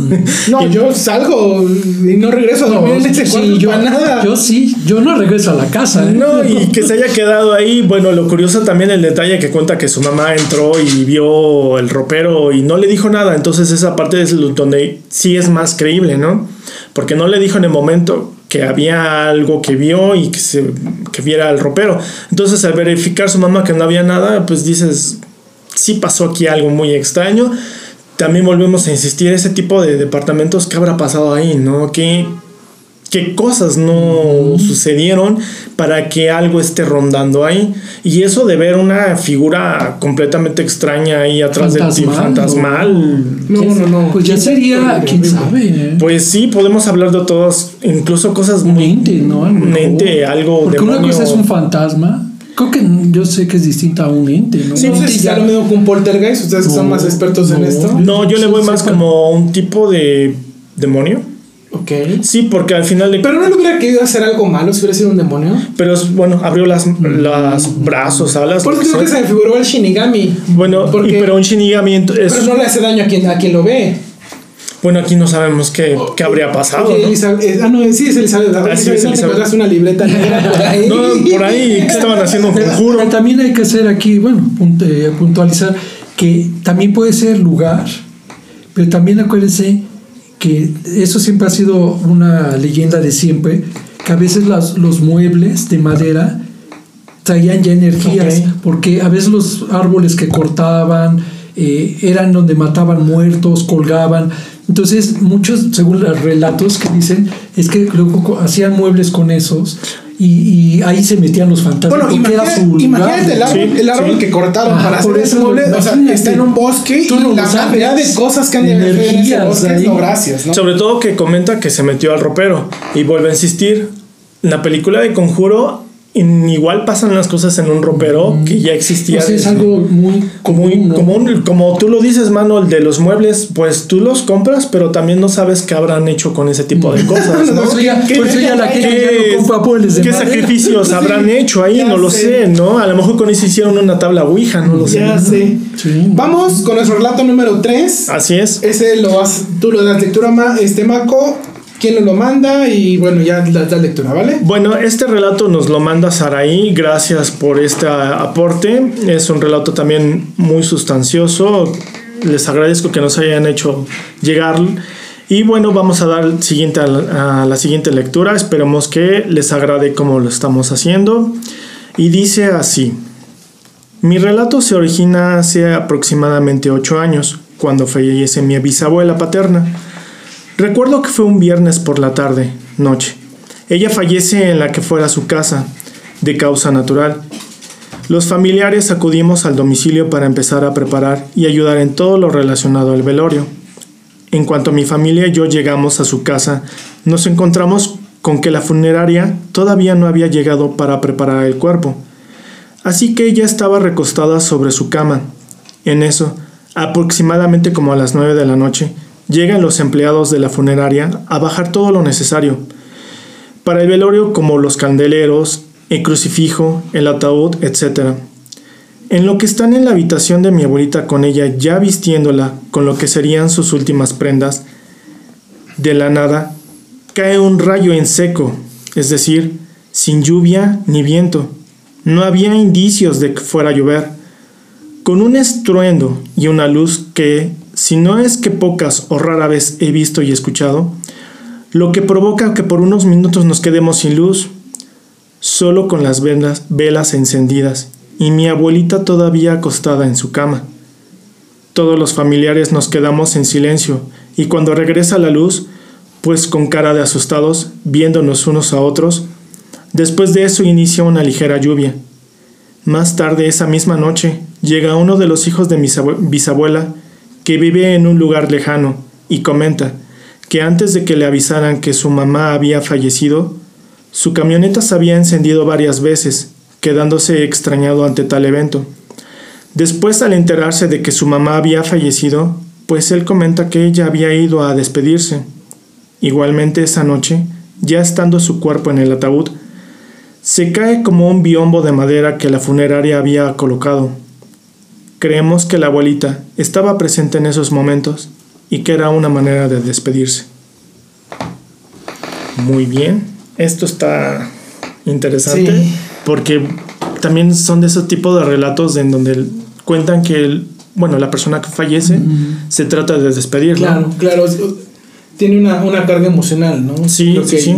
No, yo salgo y no regreso a dormir en ese sí, yo, para nada. yo sí, yo no regreso a la casa. ¿eh? No, y que se haya quedado ahí. Bueno, lo curioso también el detalle que cuenta que su mamá entró y vio el ropero y no le dijo nada. Entonces esa parte es donde sí es más creíble, ¿no? Porque no le dijo en el momento que había algo que vio y que, se, que viera el ropero. Entonces al verificar su mamá que no había nada, pues dices, sí pasó aquí algo muy extraño. También volvemos a insistir, ese tipo de departamentos, ¿qué habrá pasado ahí? ¿No? ¿Qué, qué cosas no sucedieron para que algo esté rondando ahí. Y eso de ver una figura completamente extraña ahí atrás del tipo Fantasmal. No, no, no. Pues ya sería, quién sabe. ¿eh? Pues sí, podemos hablar de todas, incluso cosas muy. ente, ¿no? A lo Un mejor. ente, algo Porque una demonio. cosa es un fantasma. Creo que yo sé que es distinta a un ente, ¿no? Sí, no si ya- lo mismo que un poltergeist, ustedes que son No, más expertos en no. esto. No, yo le voy más como un tipo de demonio. Ok. Sí, porque al final de. Pero no le hubiera querido hacer algo malo si hubiera sido un demonio. Pero es- bueno, abrió las, las brazos, alas. lo Porque que creo que sea. se me figuró el Shinigami. Bueno, y- pero un Shinigami es. Pero no le hace daño a quien, a quien lo ve. Bueno, aquí no sabemos qué, qué habría pasado. Oye, ¿no? Elizabeth- eh, ah, no, sí, es Elizabeth. Ah, sí, es ¿no te Elizabeth. una libreta negra por ahí? No, por ahí estaban haciendo un conjuro. También hay que hacer aquí, bueno, eh, puntualizar que también puede ser lugar, pero también acuérdense que eso siempre ha sido una leyenda de siempre, que a veces las- los muebles de madera traían ya energías, porque a veces los árboles que cortaban eh, eran donde mataban muertos, colgaban. Entonces, muchos, según los relatos que dicen, es que luego hacían muebles con esos y, y ahí se metían los fantasmas. Bueno, imagínate, su imagínate el árbol, Sí, el árbol sí. que cortaron para hacer por ese eso, mueble. O sea, está en un bosque Tú no y la cantidad de cosas que han en ese Energías bosque. ahí. No, gracias, ¿no? Sobre todo que comenta que se metió al ropero. Y vuelve a insistir. En la película de Conjuro, igual pasan las cosas en un ropero que ya existía. Sea, es algo muy muy común. ¿no? común, como tú lo dices, Manuel, de los muebles, pues tú los compras, pero también no sabes qué habrán hecho con ese tipo de cosas. ¿no? Por ya, por eso ya la no compra de ¿Qué sacrificios habrán hecho ahí? ya No lo sé. sé, ¿no? A lo mejor con eso hicieron una tabla Ouija, no lo sé. Ya sé. Sí. Vamos con nuestro relato número 3. Así es. Ese lo vas, tú lo das lectura, ma, este Maco. ¿Quién lo manda? Y bueno, ya das das lectura, ¿vale? Bueno, este relato nos lo manda Saraí, gracias por este aporte. Es un relato también muy sustancioso. Les agradezco que nos hayan hecho llegar. Y bueno, vamos a dar siguiente la, a la siguiente lectura. Esperemos que les agrade como lo estamos haciendo. Y dice así. Mi relato se origina hace aproximadamente 8 años, cuando fallece mi bisabuela paterna. Recuerdo que fue un viernes por la tarde, noche. Ella fallece en la que fuera su casa, de causa natural. Los familiares acudimos al domicilio para empezar a preparar y ayudar en todo lo relacionado al velorio. En cuanto mi familia y yo llegamos a su casa, nos encontramos con que la funeraria todavía no había llegado para preparar el cuerpo. Así que ella estaba recostada sobre su cama. En eso, aproximadamente como a las nueve de la noche, llegan los empleados de la funeraria a bajar todo lo necesario. Para el velorio como los candeleros, el crucifijo, el ataúd, etc. En lo que están en la habitación de mi abuelita con ella ya vistiéndola con lo que serían sus últimas prendas, de la nada cae un rayo en seco, es decir, sin lluvia ni viento. No había indicios de que fuera a llover. Con un estruendo y una luz que, si no es que pocas o rara vez he visto y escuchado, lo que provoca que por unos minutos nos quedemos sin luz, solo con las velas, velas encendidas y mi abuelita todavía acostada en su cama. Todos los familiares nos quedamos en silencio y cuando regresa la luz, pues con cara de asustados, viéndonos unos a otros, después de eso inicia una ligera lluvia. Más tarde esa misma noche llega uno de los hijos de mi bisabuela que vive en un lugar lejano y comenta que antes de que le avisaran que su mamá había fallecido, su camioneta se había encendido varias veces, quedándose extrañado ante tal evento. Después, al enterarse de que su mamá había fallecido, pues él comenta que ella había ido a despedirse. Igualmente esa noche, ya estando su cuerpo en el ataúd, se cae como un biombo de madera que la funeraria había colocado. Creemos que la abuelita estaba presente en esos momentos y que era una manera de despedirse. Muy bien, esto está interesante porque también son de ese tipo de relatos en donde cuentan que bueno, la persona que fallece se trata de despedirlo. Claro, claro, tiene una, una carga emocional, ¿no? Sí, sí, sí.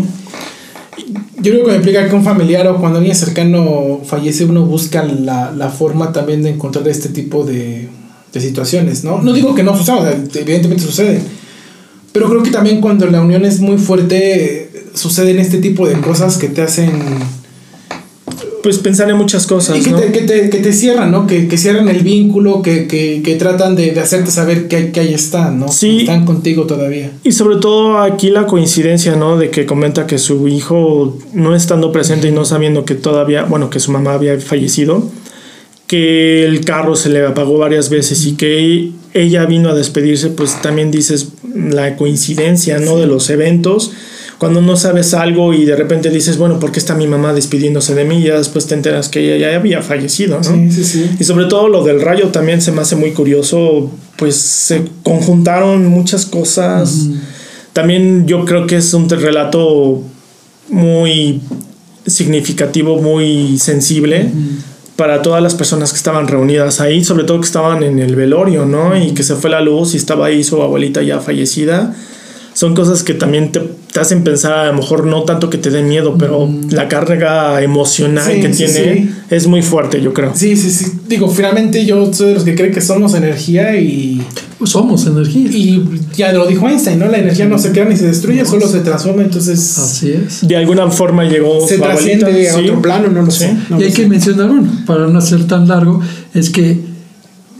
Yo creo que me implica que un familiar o cuando alguien cercano fallece, uno busca la, la forma también de encontrar este tipo de, de situaciones, ¿no? No digo que no suceda, evidentemente sucede, pero creo que también cuando la unión es muy fuerte, suceden este tipo de cosas que te hacen... Pues pensar en muchas cosas. Y que, te, que, te, que te, cierran, ¿no? Que, que cierran el vínculo, que, que tratan de, de, hacerte saber que, que ahí están, ¿no? Sí. están contigo todavía. Y sobre todo aquí la coincidencia, ¿no? De que comenta que su hijo, no estando presente y no sabiendo que todavía, bueno, que su mamá había fallecido, que el carro se le apagó varias veces y que ella vino a despedirse, pues también dices la coincidencia, ¿no? De los eventos. Cuando no sabes algo y de repente dices, bueno, ¿por qué está mi mamá despidiéndose de mí? Ya después te enteras que ella ya había fallecido, ¿no? Sí, sí, sí. Y sobre todo lo del rayo también se me hace muy curioso, pues se conjuntaron muchas cosas. También yo creo que es un relato muy significativo, muy sensible. Para todas las personas que estaban reunidas ahí, sobre todo que estaban en el velorio, ¿no? Y que se fue la luz y estaba ahí su abuelita ya fallecida. Son cosas que también te, te hacen pensar, a lo mejor no tanto que te dé miedo, pero mm. la carga emocional Sí, que sí, tiene sí. es muy fuerte, yo creo. Sí, sí, sí. Digo, finalmente yo soy de los que creen que somos energía y, Pues somos energía. y ya lo dijo Einstein, ¿no? La energía no se crea ni se destruye, solo se transforma, entonces Así es. De alguna forma llegó se trasciende a sí. otro plano, no lo sé. no y lo hay sé. que mencionar uno, para no ser tan largo, es que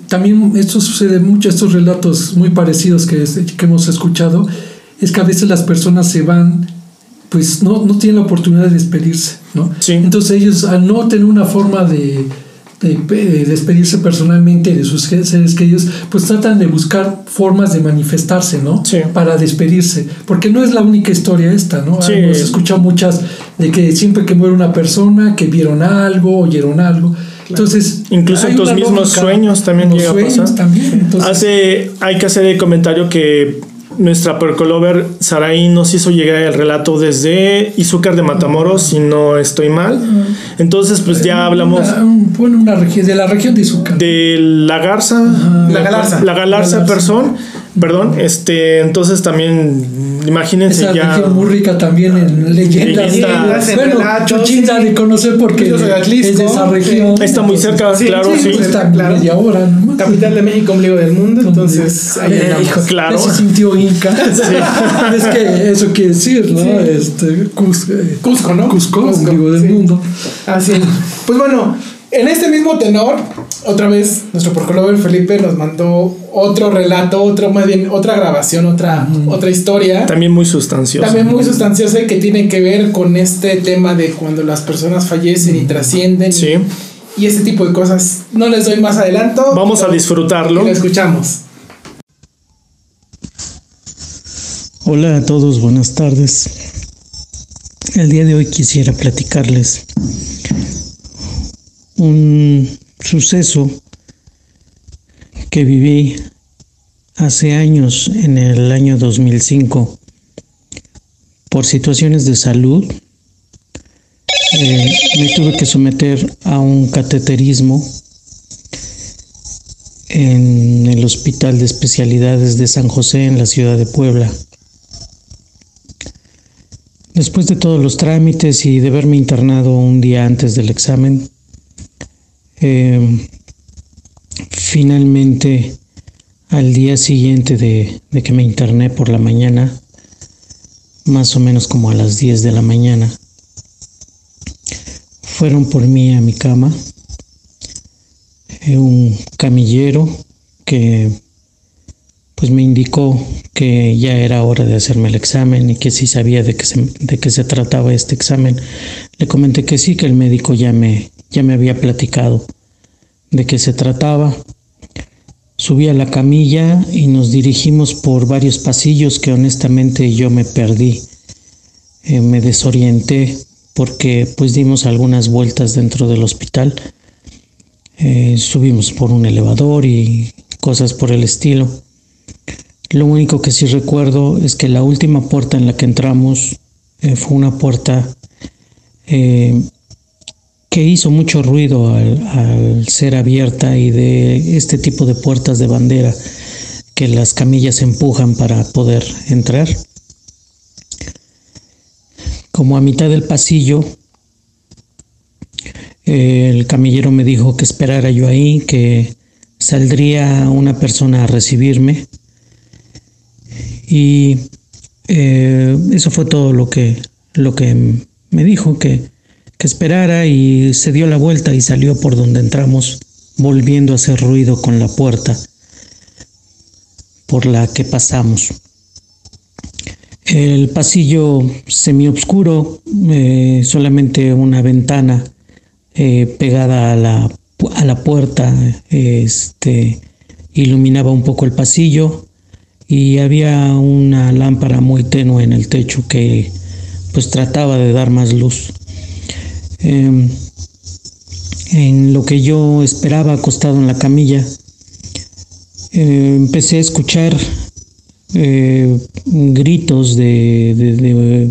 también esto sucede mucho, estos relatos muy parecidos que hemos escuchado, es que a veces las personas se van, pues no, no tienen la oportunidad de despedirse, ¿no? Sí. Entonces ellos al no tener una forma de, de, de despedirse personalmente de sus seres queridos, pues tratan de buscar formas de manifestarse, ¿no? Sí. Para despedirse, porque no es la única historia esta, ¿no? Sí. Hemos escuchado muchas de que siempre que muere una persona, que vieron algo, oyeron algo. Entonces, Incluso en tus mismos lógica sueños también llega a pasar. también. Entonces, Hace, hay que hacer el comentario que nuestra percolover Saraí nos hizo llegar el relato desde Izúcar de Matamoros, si no estoy mal. Entonces, pues ya hablamos Una, un- bueno, una región, de la región de Izúcar. de la garza, La galarza. la galarza, Galarza. perdón, perdón, este, entonces también, imagínense Esa ya. región muy rica también en leyendas. Leyendas, en bueno, da de conocer porque Yo soy de Atlisco, es de esa región. Está muy cerca, Sí, claro, sí, sí. pues, Está claro. media hora nomás. Capital de México, ombligo del mundo, entonces ahí Eh, hijo, Claro. Se sintió Inca. es que eso quiere decir, ¿no? Este, Cus- eh, Cusco, ¿no? Cusco, Cusco, ombligo del mundo. Así. Pues bueno, en este mismo tenor, otra vez nuestro porcolover Felipe nos mandó otro relato, otro más bien, otra grabación, otra, otra historia. También muy sustancioso. También muy sustanciosa y que tiene que ver con este tema de cuando las personas fallecen y trascienden. Sí. Y, y ese tipo de cosas. No les doy más adelanto. Vamos a disfrutarlo. Lo escuchamos. Hola a todos, buenas tardes. El día de hoy quisiera platicarles un suceso que viví hace años, en el año 2005, por situaciones de salud, eh, me tuve que someter a un cateterismo en el Hospital de Especialidades de San José en la ciudad de Puebla. Después de todos los trámites y de verme internado un día antes del examen, eh, finalmente al día siguiente de, de que me interné por la mañana, más o menos como a las 10 de la mañana, fueron por mí a mi cama eh, un camillero que pues me indicó que ya era hora de hacerme el examen y que sí sabía de qué se, de qué se trataba este examen. Le comenté que sí, que el médico ya me, ya me había platicado de qué se trataba. Subí a la camilla y nos dirigimos por varios pasillos que honestamente yo me perdí. Eh, me desorienté porque pues dimos algunas vueltas dentro del hospital. Eh, subimos por un elevador y cosas por el estilo. Lo único que sí recuerdo es que la última puerta en la que entramos eh, fue una puerta que hizo mucho ruido al, ser abierta y de este tipo de puertas de bandera que las camillas empujan para poder entrar. Como a mitad del pasillo, el camillero me dijo que esperara yo ahí, que saldría una persona a recibirme. Y eh, eso fue todo lo que, lo que me dijo, que que esperara y se dio la vuelta y salió por donde entramos, volviendo a hacer ruido con la puerta por la que pasamos. El pasillo semioscuro, eh, solamente una ventana eh, pegada a la, a la puerta, este, iluminaba un poco el pasillo y había una lámpara muy tenue en el techo que pues trataba de dar más luz. Em, en lo que yo esperaba acostado en la camilla, eh, empecé a escuchar eh, gritos de,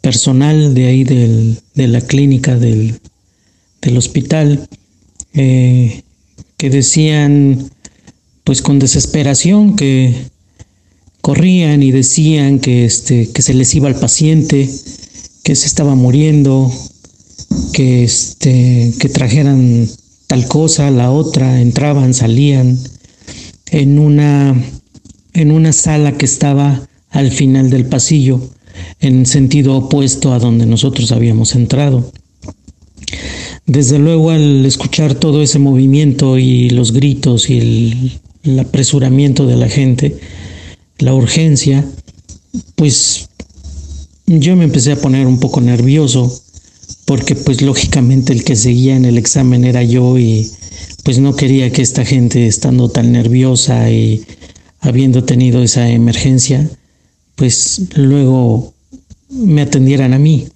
personal de ahí de la clínica del, hospital eh, que decían pues con desesperación que corrían y decían que este que se les iba al paciente que se estaba muriendo, que, este, que trajeran tal cosa, la otra, entraban, salían, en una, en una sala que estaba al final del pasillo, en sentido opuesto a donde nosotros habíamos entrado. Desde luego al escuchar todo ese movimiento y los gritos y el, el apresuramiento de la gente, la urgencia, pues yo me empecé a poner un poco nervioso porque pues lógicamente el que seguía en el examen era yo y pues no quería que esta gente estando tan nerviosa y habiendo tenido esa emergencia pues luego me atendieran a mí.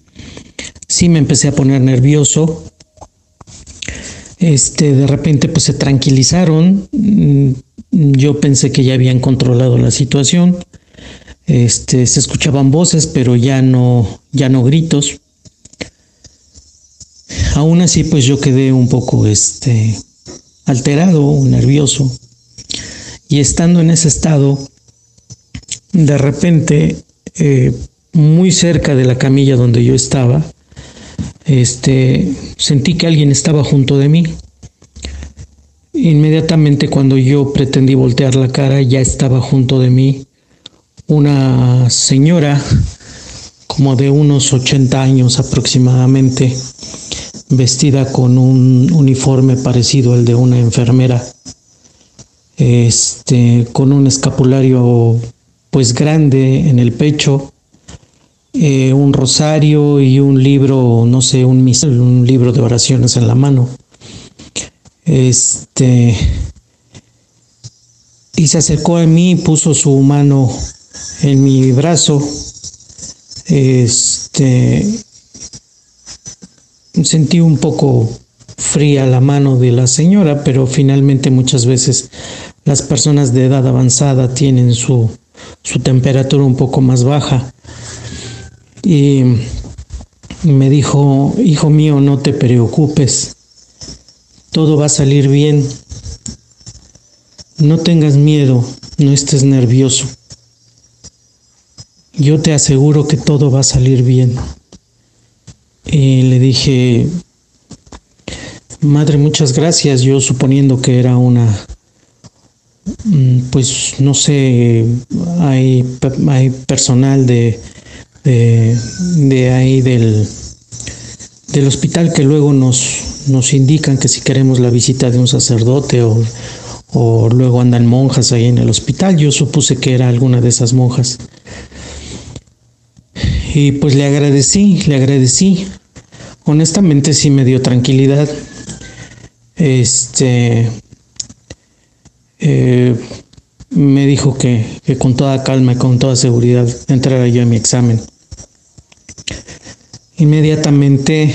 Sí me empecé a poner nervioso. Este, de repente pues se tranquilizaron. Mm, yo pensé que ya habían controlado la situación. Este, se escuchaban voces, pero ya no, ya no gritos. Aún así, pues yo quedé un poco este, alterado, nervioso. Y estando en ese estado, de repente, eh, muy cerca de la camilla donde yo estaba, este, sentí que alguien estaba junto de mí. Inmediatamente cuando yo pretendí voltear la cara, ya estaba junto de mí una señora como de unos 80 años aproximadamente, vestida con un uniforme parecido al de una enfermera, este, con un escapulario pues grande en el pecho, eh, un rosario y un libro, no sé, un, un libro de oraciones en la mano. Este, y se acercó a mí, puso su mano en mi brazo, este, sentí un poco fría la mano de la señora, pero finalmente muchas veces las personas de edad avanzada tienen su, su temperatura un poco más baja. Y me dijo, hijo mío, no te preocupes, todo va a salir bien, no tengas miedo, no estés nervioso. Yo te aseguro que todo va a salir bien. Y le dije, Madre, muchas gracias. Yo suponiendo que era una, mm, pues no sé, hay, hay personal de, de, ahí del, del hospital que luego nos, nos indican que si queremos la visita de un sacerdote o, o luego andan monjas ahí en el hospital. Yo supuse que era alguna de esas monjas. Y pues le agradecí, le agradecí. Honestamente sí me dio tranquilidad este eh, me dijo que, con toda calma y con toda seguridad entrara yo en mi examen. Inmediatamente,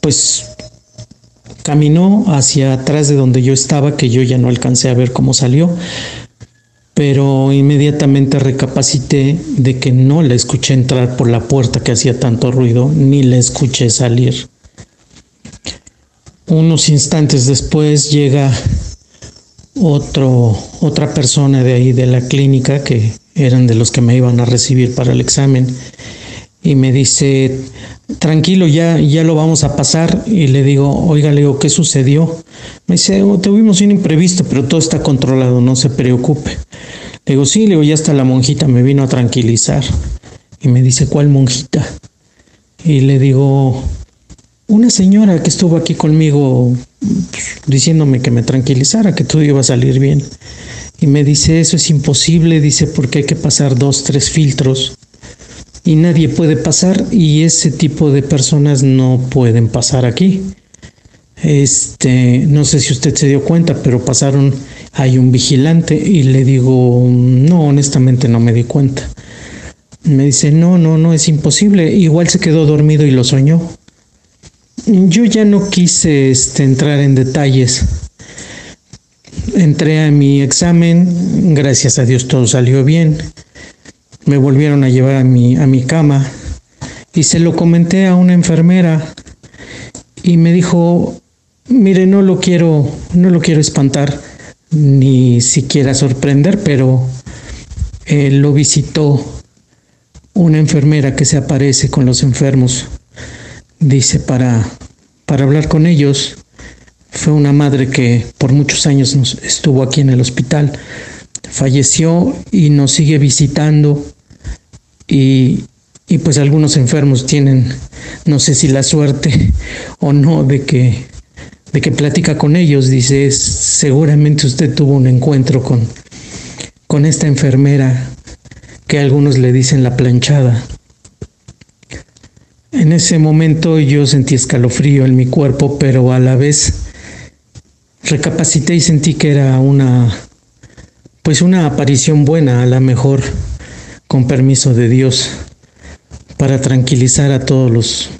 pues caminó hacia atrás de donde yo estaba, que yo ya no alcancé a ver cómo salió, pero inmediatamente recapacité de que no la escuché entrar por la puerta que hacía tanto ruido, ni la escuché salir. Unos instantes después llega otro, otra persona de ahí de la clínica que eran de los que me iban a recibir para el examen y me dice, tranquilo, ya, ya lo vamos a pasar. Y le digo, oiga, le digo, ¿qué sucedió? Me dice, oh, tuvimos un imprevisto, pero todo está controlado, no se preocupe. Le digo, sí, le digo, ya hasta la monjita me vino a tranquilizar. Y me dice, ¿cuál monjita? Y le digo, una señora que estuvo aquí conmigo pues, diciéndome que me tranquilizara, que todo iba a salir bien. Y me dice, eso es imposible, dice, porque hay que pasar dos, tres filtros. Y nadie puede pasar y ese tipo de personas no pueden pasar aquí. Este, no sé si usted se dio cuenta, pero pasaron, hay un vigilante y le digo, no, honestamente no me di cuenta. Me dice, no, no, no, es imposible. Igual se quedó dormido y lo soñó. Yo ya no quise este, entrar en detalles. Entré a mi examen, gracias a Dios todo salió bien. Me volvieron a llevar a mi, a mi cama y se lo comenté a una enfermera y me dijo, mire, no lo quiero, no lo quiero espantar ni siquiera sorprender, pero eh, lo visitó una enfermera que se aparece con los enfermos dice, para, para hablar con ellos. Fue una madre que por muchos años nos estuvo aquí en el hospital. Falleció y nos sigue visitando y, y pues algunos enfermos tienen, no sé si la suerte o no, de que, de que platica con ellos. Dice, seguramente usted tuvo un encuentro con, con esta enfermera que algunos le dicen la planchada. En ese momento yo sentí escalofrío en mi cuerpo, pero a la vez recapacité y sentí que era una pues una aparición buena, a lo mejor con permiso de Dios, para tranquilizar a todos los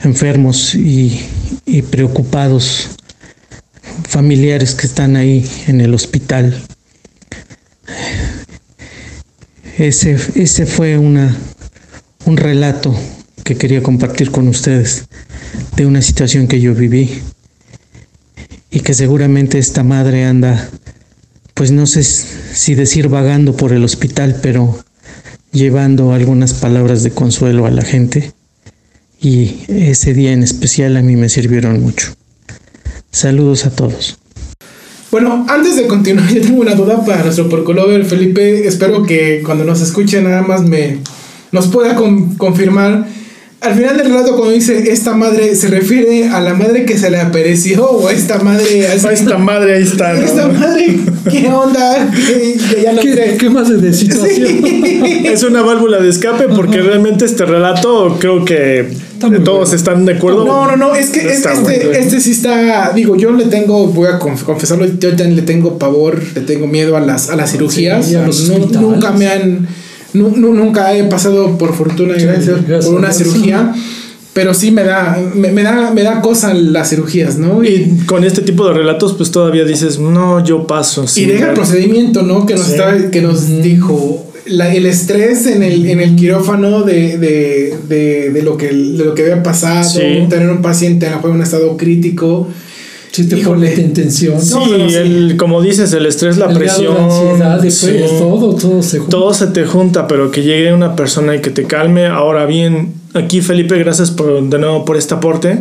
enfermos y, preocupados familiares que están ahí en el hospital. Ese, ese fue una, un relato que quería compartir con ustedes de una situación que yo viví y que seguramente esta madre anda, pues no sé si decir vagando por el hospital, pero llevando algunas palabras de consuelo a la gente y ese día en especial a mí me sirvieron mucho. Saludos a todos. Bueno, antes de continuar, yo tengo una duda para nuestro porcolover Felipe. Espero que cuando nos escuche nada más me nos pueda confirmar al final del relato cuando dice esta madre se refiere a la madre que se le apareció o a esta madre así, esta madre ahí está esta madre qué onda ¿Qué, más de situación es una válvula de escape porque realmente este relato creo que todos están de acuerdo. No no no es que este, este sí está digo yo le tengo voy a confesarlo yo le tengo pavor le tengo miedo a las a las cirugías. nunca me han nunca he pasado por fortuna, gracias, por una cirugía. Pero sí me da, me, me da, me da cosa las cirugías, ¿no? Y con este tipo de relatos, pues todavía dices, no, yo paso. Y deja el procedimiento, ¿no? Que nos, Sí. estaba- que nos dijo la- el estrés en el, en el quirófano de, de, de, de lo que, de lo que había pasado, Sí. tener un paciente en un estado crítico. Si te Híjole. pone en tensión. Sí, No, sí. el, como dices, el estrés, la el presión. de ansiedad, después, sí. todo, todo se junta. Todo se te junta, pero que llegue una persona y que te calme. Ahora bien, aquí Felipe, gracias por, de nuevo por este aporte.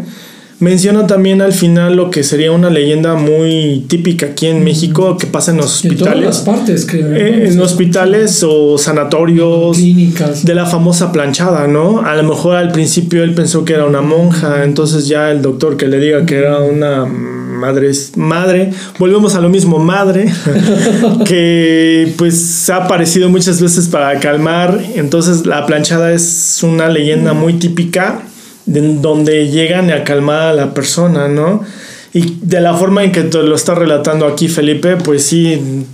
Menciona también al final lo que sería una leyenda muy típica aquí en México que pasa en los Y en todas las hospitales. partes, creo. Eh, en hospitales o sanatorios Clínicas. de la famosa planchada, ¿no? A lo mejor al principio él pensó que era una monja, entonces ya el doctor que le diga que era una madre, madre, volvemos a lo mismo, madre, que pues ha aparecido muchas veces para calmar, entonces la planchada es una leyenda muy típica de donde llegan a calmar a la persona, ¿no? Y de la forma en que te lo está relatando aquí Felipe, pues sí,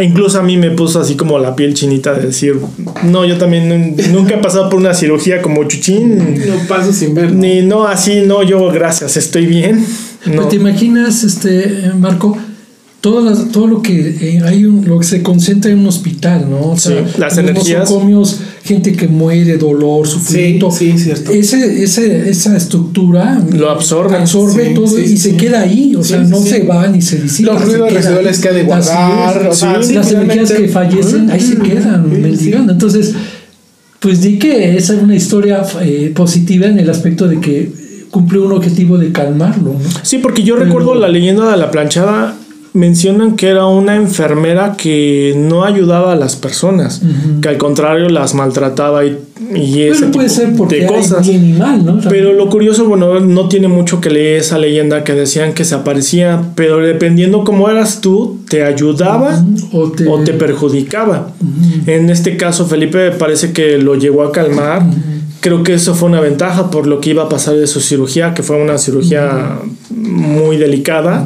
incluso a mí me puso así como la piel chinita de decir, no, yo también nun- nunca he pasado por una cirugía como Chuchín, No paso sin ver. ni no, así, no, yo gracias, estoy bien. No. ¿Te imaginas, este, eh, Marco? Todo, las- todo lo que eh, hay un, lo que se concentra en un hospital, ¿no? O Sí, las los energías. gente que muere, dolor, sufrimiento. sí, cierto. Ese, ese, esa estructura Lo absorbe. absorbe Sí, todo sí, y sí. se queda ahí, o Sí, sea, sí, no sí. se va ni se disipa. Los ruidos residuales que ha de guardar, es. o sea, Sí, sí, las energías que fallecen, ahí se quedan sí. Entonces, pues di que esa es una historia eh, positiva en el aspecto de que cumple un objetivo de calmarlo, ¿no? Sí, porque yo Pero- recuerdo la leyenda de la planchada. Mencionan que era una enfermera que no ayudaba a las personas, que al contrario las maltrataba y, y ese Bueno, puede tipo ser porque de cosas. ¿no? Pero lo curioso, bueno, no tiene mucho que leer esa leyenda que decían que se aparecía, pero dependiendo cómo eras tú, te ayudaba o te, o te perjudicaba. En este caso, Felipe parece que lo llegó a calmar. Creo que eso fue una ventaja por lo que iba a pasar de su cirugía, que fue una cirugía muy delicada.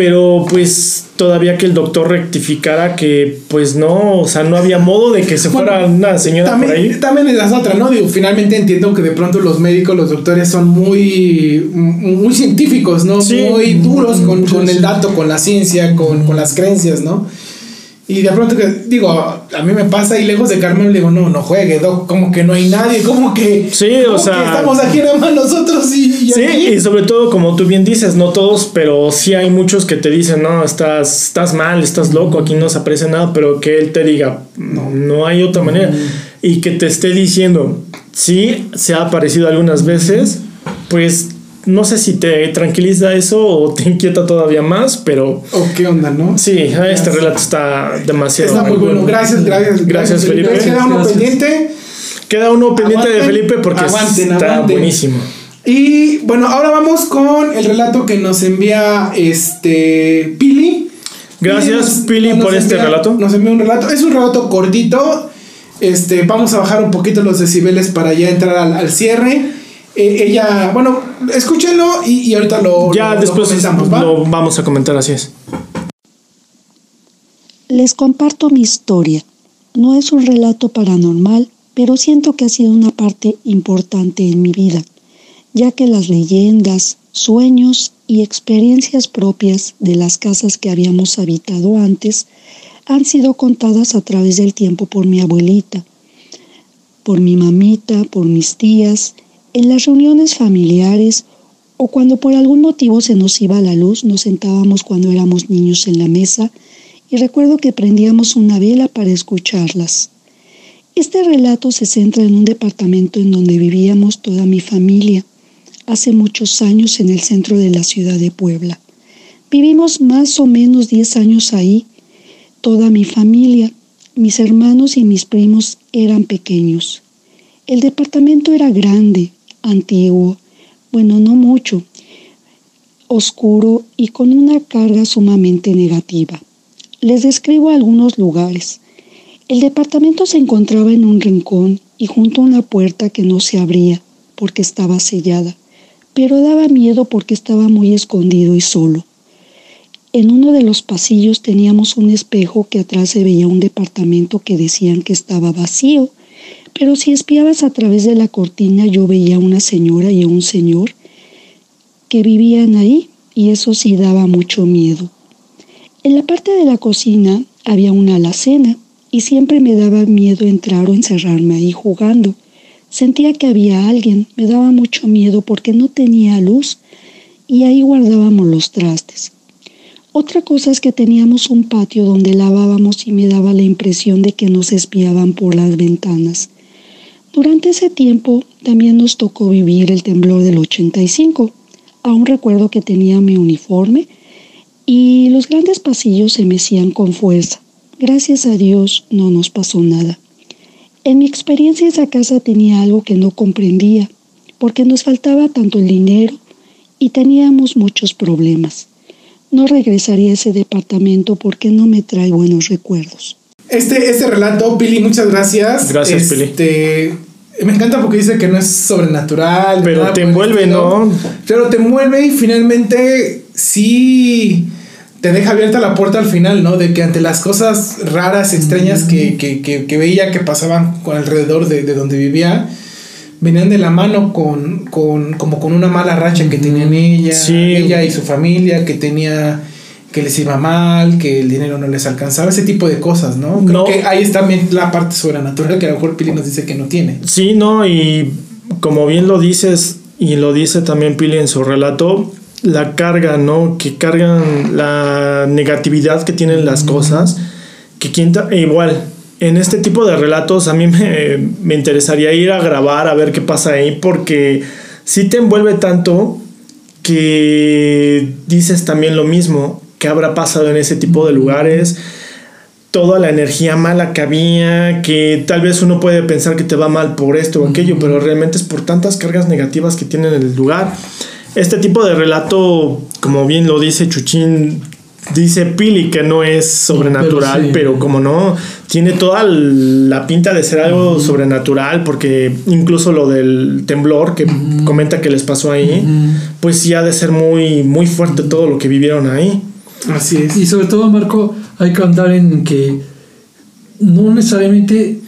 Pero pues todavía que el doctor rectificara que pues no, o sea, no había modo de que se fuera Bueno, una señora por ahí. También, es las otras, ¿no? Digo, finalmente entiendo que de pronto los médicos, los doctores son muy, muy científicos, ¿no? Sí. Muy duros con, con el dato, con la ciencia, con, con las creencias, ¿no? Y de pronto que, digo, a mí me pasa y lejos de Carmen le digo, no, no juegue, doc, como que no hay nadie, como que... Sí, o sea- estamos aquí nada más nosotros y... y Sí, aquí. y sobre todo como tú bien dices, no todos, pero sí hay muchos que te dicen, no, estás, estás mal, estás loco, aquí no se aprecia nada, pero que él te diga, no, no hay otra manera. Y que te esté diciendo, sí, se ha aparecido algunas veces, pues no sé si te tranquiliza eso o te inquieta todavía más, pero ¿O qué onda, no? sí, este relato está demasiado Está muy bueno, gracias, gracias. Gracias, Felipe. Queda uno Gracias. pendiente. Queda uno pendiente de Felipe porque aguanten, está aguanten. buenísimo. Y bueno, ahora vamos con el relato que nos envía este Pili. Gracias, Pili, por este relato. Nos envía un relato. Es un relato cortito. Este, vamos a bajar un poquito los decibeles para ya entrar al, al cierre. Eh, ella, bueno, escúchenlo y, y ahorita lo, Ya lo- lo después comentamos, ¿va? lo vamos a comentar, así es. Les comparto mi historia. No es un relato paranormal, pero siento que ha sido una parte importante en mi vida, ya que las leyendas, sueños y experiencias propias de las casas que habíamos habitado antes han sido contadas a través del tiempo por mi abuelita, por mi mamita, por mis tías, en las reuniones familiares o cuando por algún motivo se nos iba la luz, nos sentábamos cuando éramos niños en la mesa y recuerdo que prendíamos una vela para escucharlas. Este relato se centra en un departamento en donde vivíamos toda mi familia, hace muchos años en el centro de la ciudad de Puebla. Vivimos más o menos 10 años ahí, toda mi familia, mis hermanos y mis primos eran pequeños. El departamento era grande, antiguo, bueno, no mucho, oscuro y con una carga sumamente negativa. Les describo algunos lugares. El departamento se encontraba en un rincón y junto a una puerta que no se abría porque estaba sellada, pero daba miedo porque estaba muy escondido y solo. En uno de los pasillos teníamos un espejo que atrás se veía un departamento que decían que estaba vacío, pero si espiabas a través de la cortina yo veía a una señora y a un señor que vivían ahí y eso sí daba mucho miedo. En la parte de la cocina había una alacena y siempre me daba miedo entrar o encerrarme ahí jugando. Sentía que había alguien, me daba mucho miedo porque no tenía luz y ahí guardábamos los trastes. Otra cosa es que teníamos un patio donde lavábamos y me daba la impresión de que nos espiaban por las ventanas. Durante ese tiempo también nos tocó vivir el temblor del 85. Aún recuerdo que tenía mi uniforme y los grandes pasillos se mecían con fuerza. Gracias a Dios no nos pasó nada. En mi experiencia esa casa tenía algo que no comprendía, porque nos faltaba tanto el dinero y teníamos muchos problemas. No regresaría a ese departamento porque no me trae buenos recuerdos. Este, este relato, Pili, muchas gracias. Gracias, este, Me encanta porque dice que no es sobrenatural. Pero te envuelve, ¿no? Pero te envuelve y finalmente sí te deja abierta la puerta al final, ¿no? De que ante las cosas raras, extrañas que, que, que, veía que pasaban con alrededor de, de donde vivía, venían de la mano con, con como con una mala racha que tenían ella, ella y su familia, que tenía que les iba mal, que el dinero no les alcanzaba, ese tipo de cosas, ¿no? Creo que ahí está también la parte sobrenatural que a lo mejor Pili nos dice que no tiene. Sí, no, y como bien lo dices, y lo dice también Pili en su relato, la carga, ¿no? Que cargan la negatividad que tienen las cosas, que quien igual, en este tipo de relatos a mí me, interesaría ir a grabar a ver qué pasa ahí porque si te envuelve tanto que dices también lo mismo, que habrá pasado en ese tipo de lugares, toda la energía mala que había, que tal vez uno puede pensar que te va mal por esto o aquello, pero realmente es por tantas cargas negativas que tiene el lugar. Este tipo de relato, como bien lo dice Chuchín, dice Pili que no es sobrenatural, pero, como no, tiene toda la pinta de ser algo sobrenatural, porque incluso lo del temblor que comenta que les pasó ahí, pues sí ha de ser muy, muy fuerte todo lo que vivieron ahí. Así es. Y sobre todo, Marco, hay que andar en que no necesariamente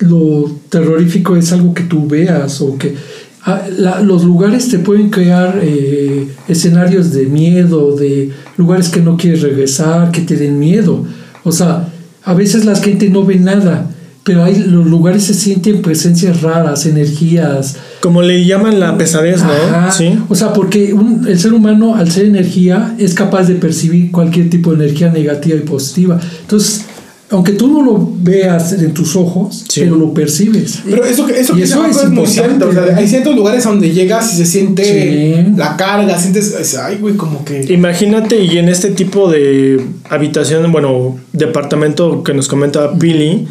lo terrorífico es algo que tú veas o que Ah, los lugares te pueden crear eh, escenarios de miedo, de lugares que no quieres regresar, que te den miedo. O sea, a veces la gente no ve nada, pero hay, los lugares se sienten presencias raras, energías. Como le llaman la pesadez, ¿no? ¿Sí? O sea, porque el ser humano, al ser energía, es capaz de percibir cualquier tipo de energía negativa y positiva. Entonces, aunque tú no lo veas en tus ojos, pero lo percibes. Pero eso, eso, y eso es, muy cierto. O sea, hay ciertos lugares donde llegas y se siente la carga, sientes, ay, güey, como que... Imagínate, y en este tipo de habitación, bueno, departamento que nos comenta Billy,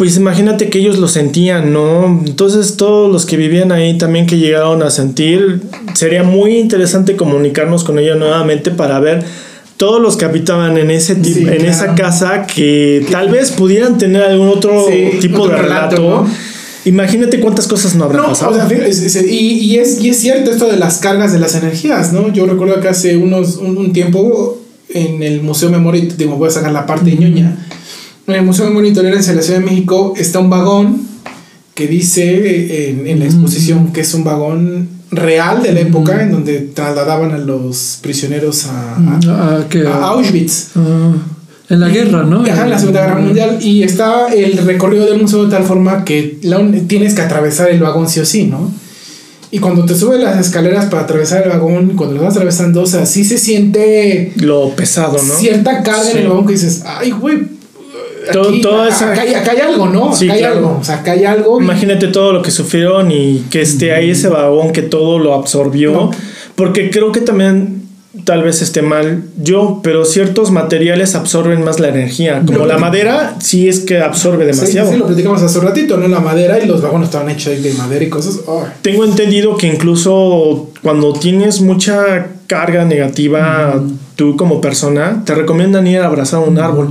pues imagínate que ellos lo sentían, ¿no? Entonces todos los que vivían ahí también que llegaron a sentir, sería muy interesante comunicarnos con ellos nuevamente para ver todos los que habitaban en ese en esa casa que tal vez pudieran tener algún otro tipo de relato. Imagínate cuántas cosas no habrán pasado. y, es, y es cierto esto de las cargas de las energías, ¿no? Yo recuerdo que hace unos, un, tiempo en el Museo Memoria, digo, voy a sacar la parte de ñoña, en el Museo Memoria en la Ciudad de México está un vagón que dice en, en la exposición que es un vagón real de la época en donde trasladaban a los prisioneros a, a, Auschwitz. Ah, en la guerra, ¿no? en la Segunda Guerra Mundial. Y está el recorrido del museo de tal forma que tienes que atravesar el vagón sí o sí, ¿no? Y cuando te subes las escaleras para atravesar el vagón, cuando lo vas atravesando, o sea, sí se siente... Lo pesado, ¿no? Cierta carga en el vagón que dices, ay, güey, todo, acá, hay, algo, ¿no? Sí, acá hay algo. O sea, acá hay algo. Imagínate todo lo que sufrieron y que esté ahí ese vagón que todo lo absorbió. Porque creo que también, tal vez esté mal yo, pero ciertos materiales absorben más la energía. Como la madera, sí es que absorbe demasiado. Sí, sí, lo platicamos hace un ratito, ¿no? La madera y los vagones estaban hechos de madera y cosas. Tengo entendido que incluso cuando tienes mucha carga negativa, tú como persona, te recomiendan ir a abrazar un árbol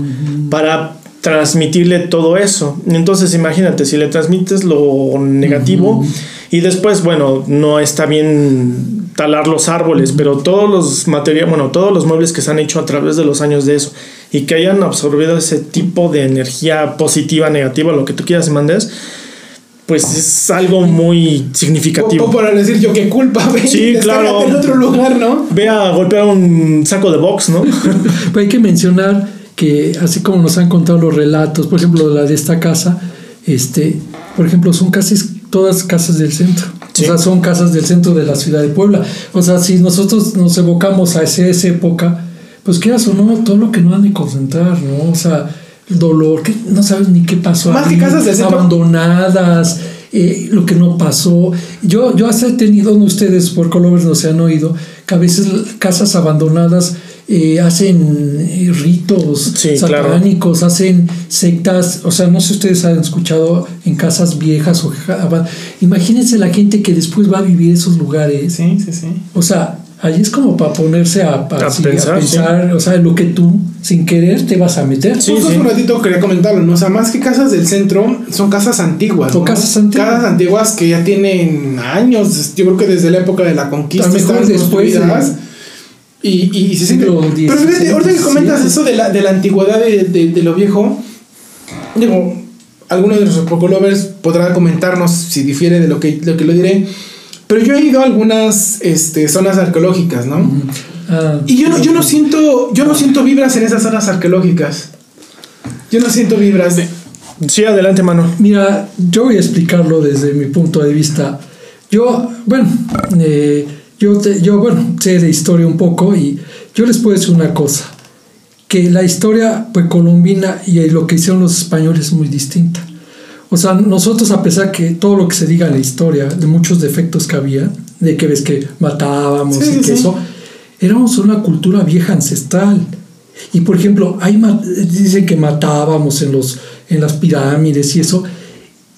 para transmitirle todo eso. Entonces imagínate, si le transmites lo negativo y después, bueno, no está bien talar los árboles, pero todos los materiales, bueno, todos los muebles que se han hecho a través de los años de eso y que hayan absorbido ese tipo de energía positiva, negativa, lo que tú quieras y mandes, pues es algo muy significativo. O, para decir yo qué culpa, ve, Sí, claro. en otro lugar, ¿no? Ve a golpear un saco de box, ¿no? Pero hay que mencionar que así como nos han contado los relatos, por ejemplo, la de esta casa, este, por ejemplo, son casi todas casas del centro. Sí. O sea, son casas del centro de la ciudad de Puebla. O sea, si nosotros nos evocamos a ese- esa época, pues quieras o no, todo lo que no han de concentrar, ¿no? O sea, el dolor, que no sabes ni qué pasó. Más que casas del centro. Abandonadas, eh, lo que no pasó. Yo, yo hasta he tenido, ustedes por Colovers no se han oído, que a veces casas abandonadas eh, hacen eh, ritos Sí, claro. satánicos, hacen sectas, o sea, no sé si ustedes han escuchado en casas viejas o imagínense la gente que después va a vivir esos lugares. Sí, sí, sí. O sea, ahí es como para ponerse a, a- A a pensar, pensar, o sea, lo que tú sin querer te vas a meter. Sí, Justo hace un ratito quería comentarlo, ¿no? O sea, más que casas del centro, son casas antiguas. Son ¿no? casas antiguas. Casas antiguas que ya tienen años, yo creo que desde la época de la conquista A lo mejor están después de-. Y, y, y se siente. Pero fíjate, ahorita que comentas eso de la, de la antigüedad de, de, de lo viejo, digo, alguno de nuestros pocolovers podrá comentarnos si difiere de lo que, lo que lo diré. Pero yo he ido a algunas este, zonas arqueológicas, ¿no? Ah, Y yo no, yo no siento, yo no siento vibras en esas zonas arqueológicas. Yo no siento vibras de. Sí, adelante, mano. Mira, yo voy a explicarlo desde mi punto de vista. Yo, bueno, eh, yo, te- yo, bueno, sé de historia un poco y yo les puedo decir una cosa, que la historia pues, colombina y lo que hicieron los españoles es muy distinta. O sea, nosotros a pesar que todo lo que se diga en la historia, de muchos defectos que había, de que ves que matábamos Sí, y que sí. eso, éramos una cultura vieja ancestral. Y por ejemplo, hay dicen que matábamos en, los, en las pirámides y eso,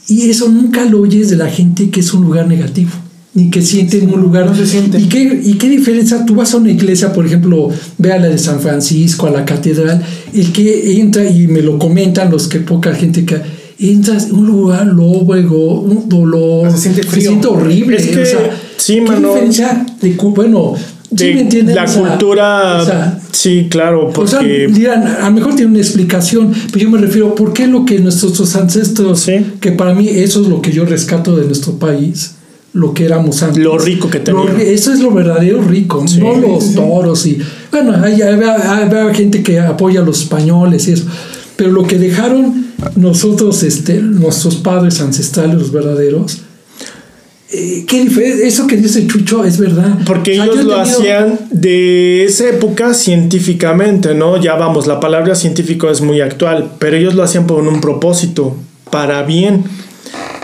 y eso nunca lo oyes de la gente que es un lugar negativo, ni que siente en un lugar. no se siente. ¿Y qué, ¿Y qué diferencia? Tú vas a una iglesia, por ejemplo, ve a la de San Francisco, a la catedral, el que entra y me lo comentan los que poca gente que entras en un lugar lóbrego, un dolor, Se siente frío. siente horrible. Es que, o sea, sí, ¿qué mano. diferencia de bueno, ¿sí me entienden? la O sea, cultura. o sea, sí, claro, o sea, porque. dirán, a lo mejor tiene una explicación, pero yo me refiero, ¿por qué lo que nuestros ancestros, Sí. que para mí eso es lo que yo rescato de nuestro país, lo que éramos antes? Lo rico que ri- eso es lo verdadero rico, Sí, no los sí, toros y... Bueno, hay, hay- hay- hay gente que apoya a los españoles y eso, pero lo que dejaron nosotros, este, nuestros padres ancestrales, los verdaderos, eh, ¿qué eso que dice Chucho es verdad. Porque O sea, ellos lo tenido- hacían de esa época científicamente, ¿no? Ya vamos, la palabra científico es muy actual, pero ellos lo hacían por un propósito, para bien.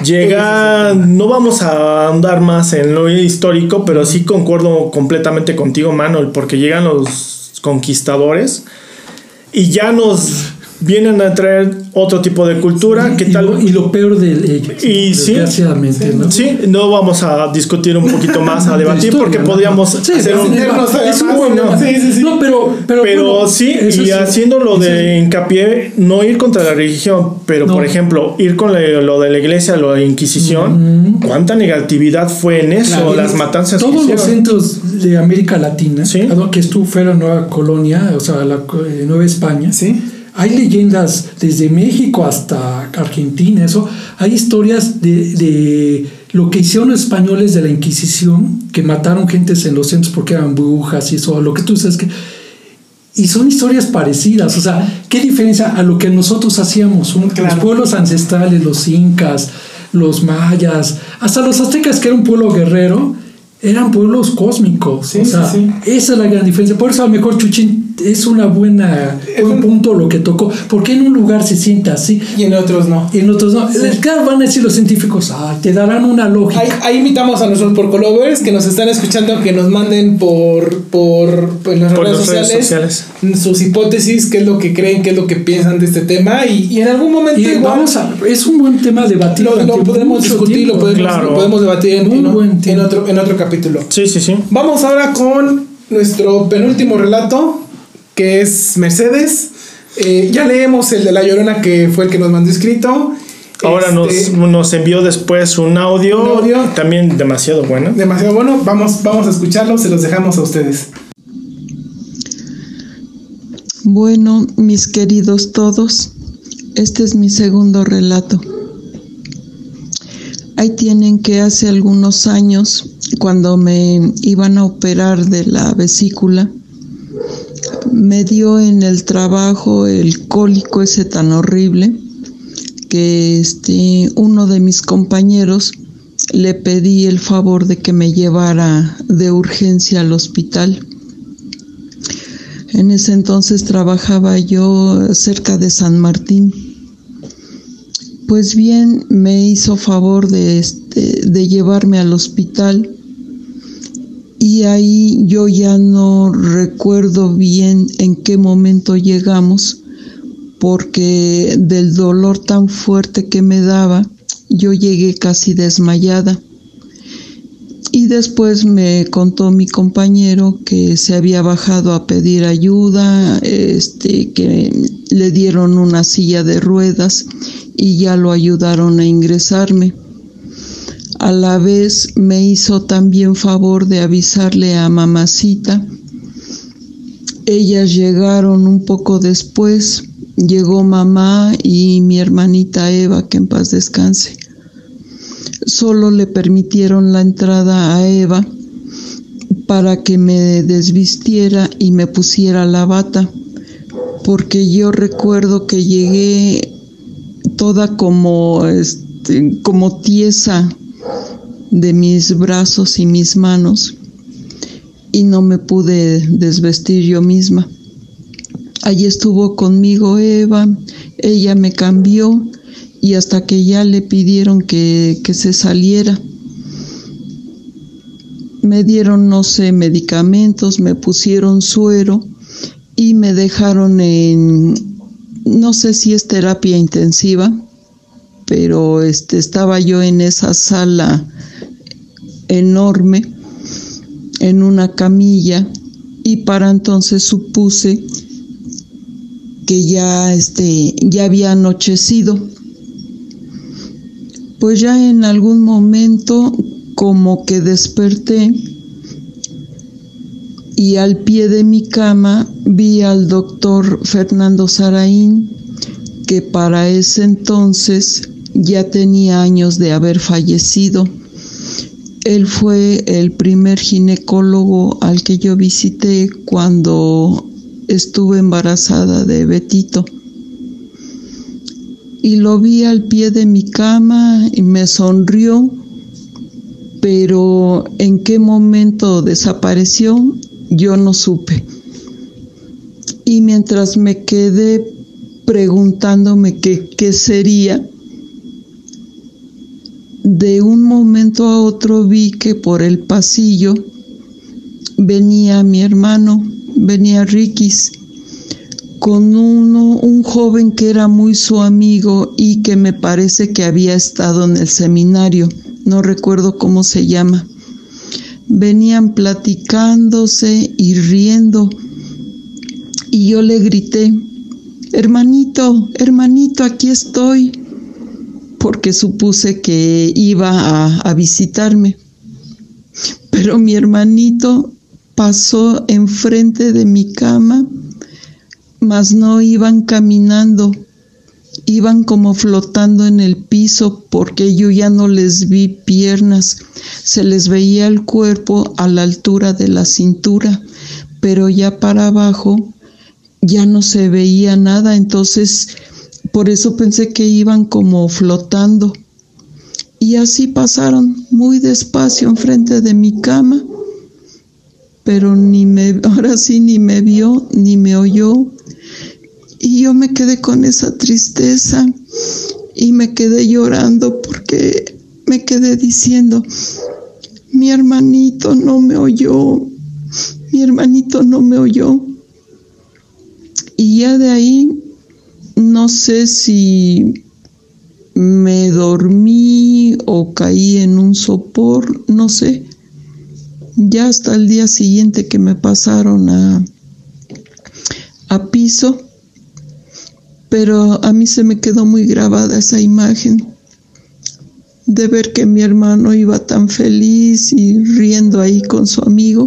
Llega, no vamos a andar más en lo histórico, pero sí concuerdo completamente contigo, Manuel, porque llegan los conquistadores y ya nos vienen a traer otro tipo de cultura. ¿Qué y, tal? Lo, y lo peor de ellos, Y sí. desgraciadamente, ¿no? Sí, no vamos a discutir un poquito más, a De debatir, historia, porque ¿no? podríamos Sí, hacer pero un... es un buen ¿no? Sí, sí, sí. No, pero, pero, Pero bueno, sí, y es- haciéndolo eso de hincapié, no ir contra la religión, pero No. por ejemplo, ir con lo de la iglesia, lo de Inquisición, ¿cuánta negatividad fue en eso? Claro. las matanzas que Todos los centros de América Latina, Sí. dado que estuvo fuera Nueva Colonia, o sea, la eh, Nueva España, Sí. Hay leyendas desde México hasta Argentina, eso, hay historias de, de lo que hicieron los españoles de la Inquisición, que mataron gentes en los centros porque eran brujas y eso, lo que tú sabes que... Y son historias parecidas, o sea, ¿qué diferencia a lo que nosotros hacíamos? Un- Claro. Los pueblos ancestrales, los incas, los mayas, hasta los aztecas, que era un pueblo guerrero, eran pueblos cósmicos. Sí, o sea, sí, esa es la gran diferencia. Por eso a lo mejor Chuchín es una buena Es un- punto lo que tocó. Porque en un lugar se sienta así Y en otros no. y en otros no. Claro, van a decir los científicos, "Ay, te darán una lógica. Ahí, ahí invitamos a nuestros porcolovers que nos están escuchando que nos manden por, por, por en las Por redes, las redes sociales, sociales. sus hipótesis, qué es lo que creen, qué es lo que piensan de este tema y, y en algún momento y igual vamos a, es un buen tema debatir. lo, podemos discutir, tiempo. lo podemos, Claro. lo podemos debatir en, en- buen en tema. otro, en otro capítulo. Sí, sí, sí. Vamos ahora con nuestro penúltimo relato, que es Mercedes. Eh, ya leemos el de La Llorona, que fue el que nos mandó escrito. Ahora Este, nos, nos envió después un audio, Un audio. también demasiado bueno. Demasiado bueno, vamos, vamos a escucharlo, se los dejamos a ustedes. Bueno, mis queridos todos, este es mi segundo relato. Ahí tienen que hace algunos años, cuando me iban a operar de la vesícula, me dio en el trabajo el cólico ese tan horrible que este uno de mis compañeros le pedí el favor de que me llevara de urgencia al hospital. En ese entonces trabajaba yo cerca de San Martín. Pues bien, me hizo favor de, este, de llevarme al hospital y ahí yo ya no recuerdo bien en qué momento llegamos porque del dolor tan fuerte que me daba, yo llegué casi desmayada. Y después me contó mi compañero que se había bajado a pedir ayuda, este, que le dieron una silla de ruedas y ya lo ayudaron a ingresarme. A la vez me hizo también favor de avisarle a mamacita. Ellas llegaron un poco después, llegó mamá y mi hermanita Eva, que en paz descanse. Solo le permitieron la entrada a Eva para que me desvistiera y me pusiera la bata, porque yo recuerdo que llegué toda como, este, como tiesa de mis brazos y mis manos y no me pude desvestir yo misma. Allí estuvo conmigo Eva, ella me cambió y hasta que ya le pidieron que, que se saliera. Me dieron, no sé, medicamentos, me pusieron suero y me dejaron en, no sé si es terapia intensiva, pero este, estaba yo en esa sala enorme, en una camilla, y para entonces supuse que ya, este, ya había anochecido. Pues ya en algún momento como que desperté y al pie de mi cama vi al doctor Fernando Saraín, que para ese entonces ya tenía años de haber fallecido. Él fue el primer ginecólogo al que yo visité cuando estuve embarazada de Betito. Y lo vi al pie de mi cama y me sonrió, pero en qué momento desapareció yo no supe. Y mientras me quedé preguntándome qué, sería, de un momento a otro vi que por el pasillo venía mi hermano venía Rikis con uno, un joven que era muy su amigo y que me parece que había estado en el seminario, no recuerdo cómo se llama. Venían platicándose y riendo y yo le grité, hermanito, hermanito, aquí estoy, porque supuse que iba a, a visitarme. Pero mi hermanito pasó enfrente de mi cama, mas no iban caminando, iban como flotando en el piso porque yo ya no les vi piernas, se les veía el cuerpo a la altura de la cintura, pero ya para abajo ya no se veía nada, entonces por eso pensé que iban como flotando. Y así pasaron muy despacio enfrente de mi cama pero ni me, ahora sí ni me vio, ni me oyó. Y yo me quedé con esa tristeza y me quedé llorando porque me quedé diciendo, mi hermanito no me oyó, mi hermanito no me oyó. Y ya de ahí, no sé si me dormí o caí en un sopor, no sé ya hasta el día siguiente que me pasaron a, a piso, pero a mí se me quedó muy grabada esa imagen de ver que mi hermano iba tan feliz y riendo ahí con su amigo,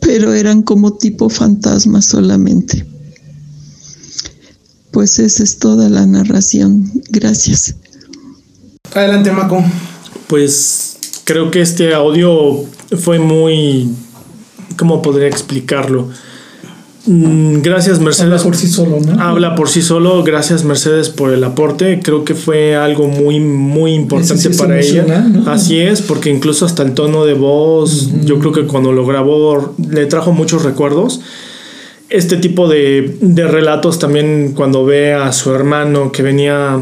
pero eran como tipo fantasmas solamente. Pues esa es toda la narración. Gracias. Adelante, Maco. Pues creo que este audio fue muy... ¿Cómo podría explicarlo? Mm, Gracias Mercedes. Habla por sí solo, ¿no? Habla por sí solo. Gracias Mercedes por el aporte. Creo que fue algo muy, muy importante sí para ella. Así es, porque incluso hasta el tono de voz, yo creo que cuando lo grabó le trajo muchos recuerdos. Este tipo de, de relatos también cuando ve a su hermano que venía,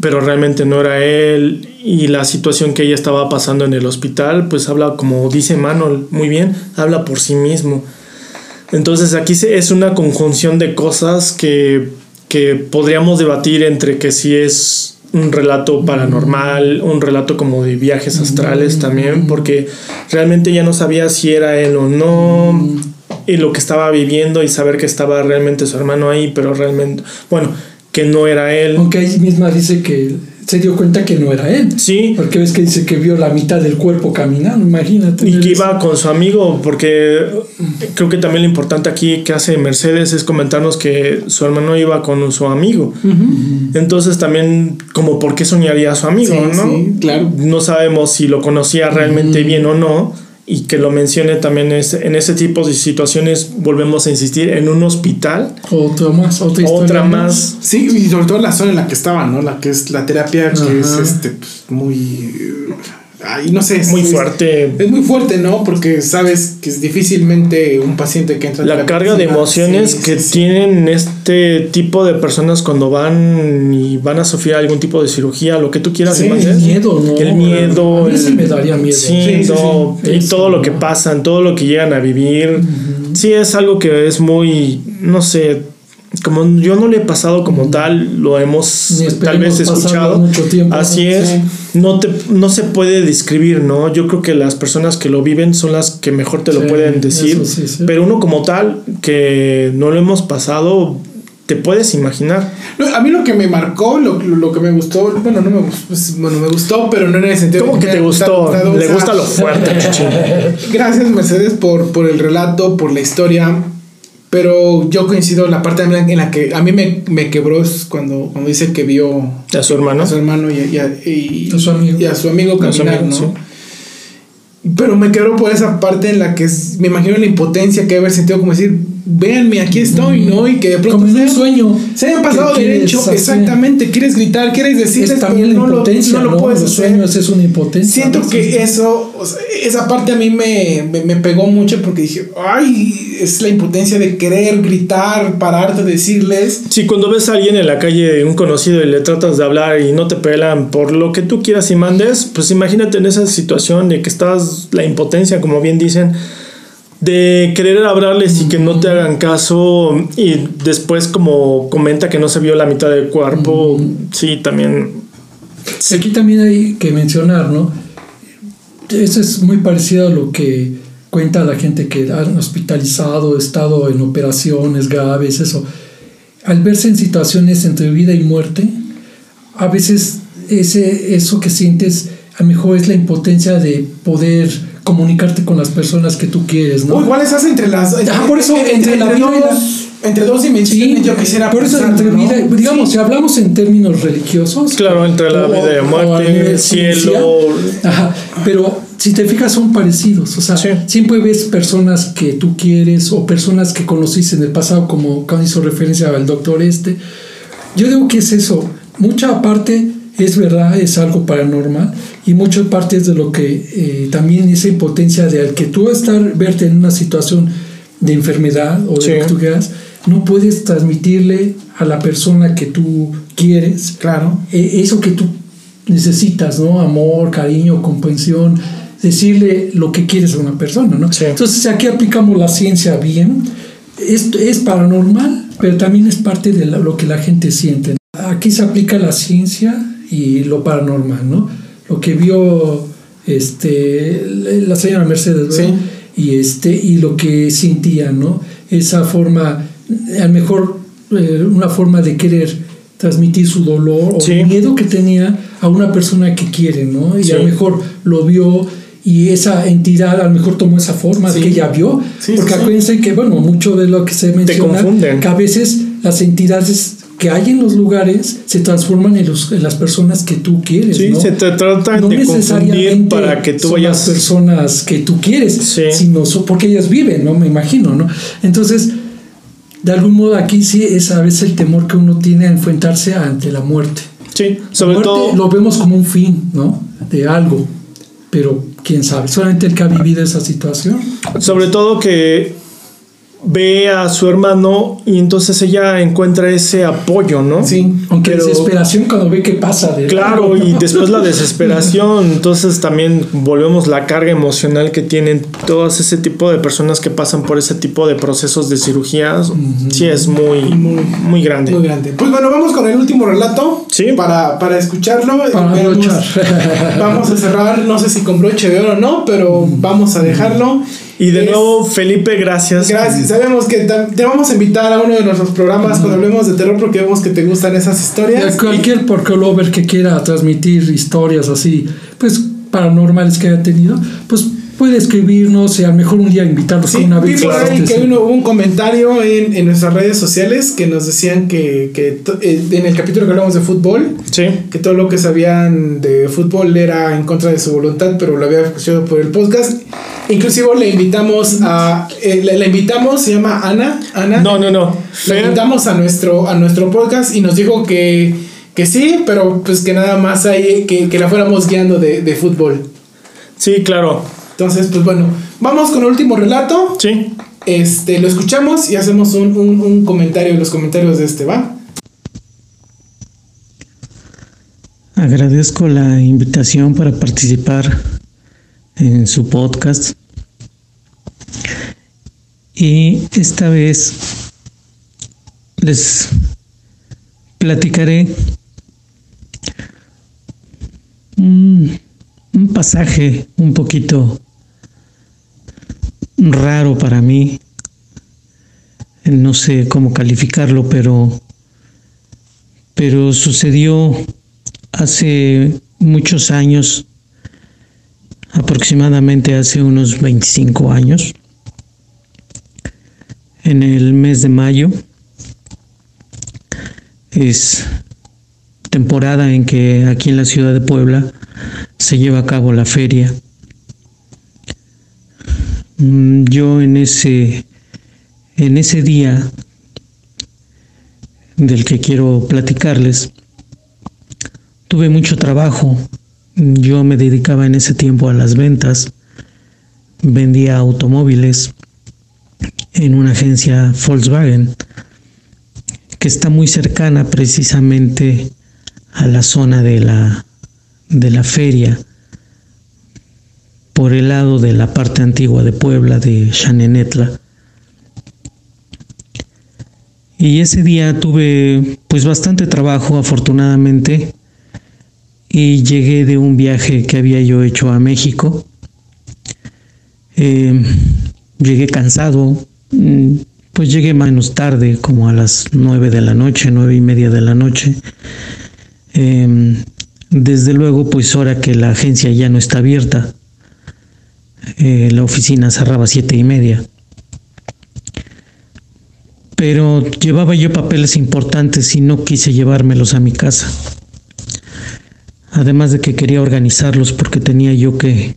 pero realmente no era él, y la situación que ella estaba pasando en el hospital, pues habla, como dice Manuel, muy bien, habla por sí mismo. Entonces aquí se- es una conjunción de cosas que, que podríamos debatir entre que si es un relato paranormal, un relato como de viajes astrales también, porque realmente ya no sabía si era él o no, y lo que estaba viviendo y saber que estaba realmente su hermano ahí, pero realmente, bueno, que no era él. Aunque ahí misma dice que se dio cuenta que no era él. Sí. Porque ves que dice que vio la mitad del cuerpo caminando, imagínate. Y que iba con su amigo, porque creo que también lo importante aquí que hace Mercedes es comentarnos que su hermano iba con su amigo. Entonces también, como por qué soñaría a su amigo, Sí, ¿no? sí, claro. No sabemos si lo conocía realmente bien o no. Y que lo mencione también es, en ese tipo de situaciones, volvemos a insistir, en un hospital. Otra más, otra historia. Otra más. Sí, y sobre todo la zona en la que estaba, ¿no? La que es la terapia, que Ajá. es este, pues, muy. Ay, no sé. es Muy es- fuerte. Es muy fuerte, ¿no? Porque sabes que es difícilmente un paciente que entra La terapia carga de sí, emociones sí, que sí, sí. tienen este tipo de personas cuando van y van a sufrir algún tipo de cirugía, lo que tú quieras. Sí, el miedo, ¿no? El miedo. A mí sí el- me daría miedo. Sí, Sí, sí, sí. y Eso, todo lo que pasan, todo lo que llegan a vivir. Sí, es algo que es muy, no sé, como yo no le he pasado como tal, lo hemos tal vez escuchado. mucho tiempo, Así ¿no? es. Sí. No, te, no se puede describir, ¿no? Yo creo que las personas que lo viven son las que mejor te lo pueden decir. eso sí, sí. Pero uno como tal, que no lo hemos pasado, te puedes imaginar. No, a mí lo que me marcó, lo, lo, lo que me gustó, bueno, no me gustó, pues, bueno, me gustó, pero no en el sentido ¿Cómo de que te gustó? gustado, o Le sea, gusta lo fuerte, chuchín. Gracias, Mercedes, por, por el relato, por la historia. Pero yo coincido en la parte en la, que a mí me, me quebró es cuando, cuando dice que vio A su hermano. a su hermano y, y a, y- A su amigo. y a su amigo A su caminar, amigo, ¿no? sí. Pero me quebró por esa parte en la que es- me imagino la impotencia que haber sentido como decir, véanme, aquí estoy, ¿no? Y que de pronto Como en un sueño. se hayan pasado derecho, hacer. exactamente, quieres gritar, quieres decirles, Es también la no lo- impotencia, no lo, ¿no? puedes Los hacer. sueños es una impotencia. Siento que Sí. eso, o sea, esa parte a mí me, me, me pegó mucho porque dije, ay, es la impotencia de querer gritar, pararte, decirles. Si cuando ves a alguien en la calle, un conocido, y le tratas de hablar y no te pelan por lo que tú quieras y mandes, pues imagínate en esa situación de que estás, la impotencia, como bien dicen, de querer hablarles y que no te hagan caso y después como comenta que no se vio la mitad del cuerpo, sí, también... Aquí también hay que mencionar, ¿no? Eso es muy parecido a lo que cuenta la gente que han hospitalizado, estado en operaciones graves, eso. Al verse en situaciones entre vida y muerte, a veces ese, eso que sientes a lo mejor es la impotencia de poder comunicarte con las personas que tú quieres, ¿no? O igual estás entre las. Entre, Ah, por eso, entre la vida dos, entre dos dimensiones, Sí, yo quisiera por eso pensar, entre ¿no? vida, digamos, Sí. si hablamos en términos religiosos, Claro, entre la o- vida y muerte, el cielo... Ajá, pero si te fijas son parecidos, o sea, Sí. siempre ves personas que tú quieres o personas que conociste en el pasado, como cuando hizo referencia al doctor este. Yo digo que es eso, mucha parte es verdad, es algo paranormal y mucha parte es de lo que eh, también esa impotencia de al que tú estar, verte en una situación de enfermedad o de Sí. lo que tú quieras, no puedes transmitirle a la persona que tú quieres Claro. eh, eso que tú necesitas, ¿no? Amor, cariño, comprensión, decirle lo que quieres a una persona, ¿no? Sí. Entonces aquí aplicamos la ciencia bien. Esto es paranormal, pero también es parte de la- lo que la gente siente. Aquí se aplica la ciencia y lo paranormal, ¿no? Lo que vio este, la señora Mercedes, ¿verdad? Y, este, y lo que sentía, ¿no? Esa forma, a lo mejor eh, una forma de querer transmitir su dolor o Sí. el miedo que tenía a una persona que quiere, ¿no? Y a lo Sí. mejor lo vio y esa entidad a lo mejor tomó esa forma Sí. que ella vio, Sí, porque sí, sí. acuérdense que, bueno, mucho de lo que se menciona, que a veces las entidades que hay en los lugares se transforman en, los, en las personas que tú quieres. Sí, ¿no? se te tratan no de confundir necesariamente para que tú son vayas. las personas que tú quieres, Sí. sino son- porque ellas viven, ¿no? Me imagino, ¿no? Entonces, de algún modo aquí sí es a veces el temor que uno tiene a enfrentarse ante la muerte. Sí, La sobre muerte todo. lo vemos como un fin, ¿no? De algo, pero quién sabe, solamente el que ha vivido esa situación. Sobre todo que ve a su hermano y entonces ella encuentra ese apoyo, ¿no? Sí. Aunque Pero- desesperación cuando ve que pasa de Claro, y después la desesperación, entonces también volvemos la carga emocional que tienen todas ese tipo de personas que pasan por ese tipo de procesos de cirugías. Sí, es muy, muy grande. Muy grande. Pues bueno, vamos con el último relato. Sí. Para, para escucharlo. Para brochar. Vamos a cerrar, no sé si con broche de oro o no, pero vamos a dejarlo. Y de Es- nuevo, Felipe, gracias. Gracias. Sabemos que te vamos a invitar a uno de nuestros programas cuando hablemos de terror porque vemos que te gustan esas Y historias. a cualquier porcolover que quiera transmitir historias así, pues paranormales que haya tenido, pues puede escribirnos y a lo mejor un día invitarnos Sí, con una vez. por ahí este, que sí. uno- hubo un comentario en, en nuestras redes sociales que nos decían que, que to- eh, en el capítulo que hablamos de fútbol, Sí. que todo lo que sabían de fútbol era en contra de su voluntad, pero lo había escuchado por el podcast. Inclusive le invitamos a, eh, le, la invitamos, se llama Ana, Ana. No, no, no. Le Fer, invitamos a nuestro, a nuestro podcast y nos dijo que, que sí, pero pues que nada más hay, que, que la fuéramos guiando de, de fútbol. sí, claro. Entonces, pues bueno, vamos con el último relato. Sí. Este, lo escuchamos y hacemos un, un, un comentario en los comentarios de este, ¿va? Agradezco la invitación para participar en su podcast. Y esta vez les platicaré un, un pasaje un poquito raro para mí. No sé cómo calificarlo, pero pero sucedió hace muchos años, aproximadamente hace unos 25 años, en el mes de mayo. Es temporada en que aquí en la ciudad de Puebla se lleva a cabo la feria. Mm, Yo en ese en ese día del que quiero platicarles, tuve mucho trabajo. Yo me dedicaba en ese tiempo a las ventas, vendía automóviles en una agencia Volkswagen que está muy cercana precisamente a la zona de la, de la feria, por el lado de la parte antigua de Puebla, de Chanenetla. Y ese día tuve pues bastante trabajo afortunadamente y llegué de un viaje que había yo hecho a México. Eh, llegué cansado, mm, pues llegué menos tarde, como a las nueve de la noche, nueve y media de la noche. Eh, desde luego, pues ahora que la agencia ya no está abierta, eh, la oficina cerraba siete y media pero llevaba yo papeles importantes y no quise llevármelos a mi casa. Además de que quería organizarlos porque tenía yo que,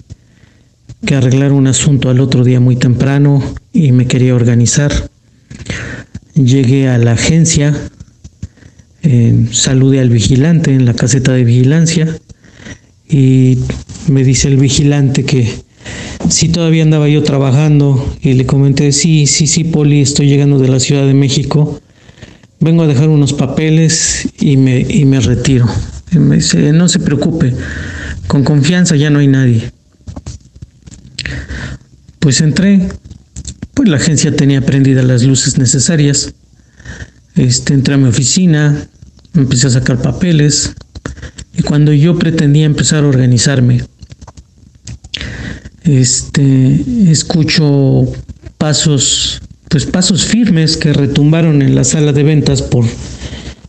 que arreglar un asunto al otro día muy temprano y me quería organizar. Llegué a la agencia, eh, saludé al vigilante en la caseta de vigilancia y me dice el vigilante que si todavía andaba yo trabajando y le comenté, sí, sí, sí, Poli, estoy llegando de la Ciudad de México, vengo a dejar unos papeles y me, y me retiro. Me dice, no se preocupe, con confianza ya no hay nadie. Pues entré, pues la agencia tenía prendidas las luces necesarias. Este, entré a mi oficina, empecé a sacar papeles y cuando yo pretendía empezar a organizarme, este, escucho pasos, pues pasos firmes que retumbaron en la sala de ventas por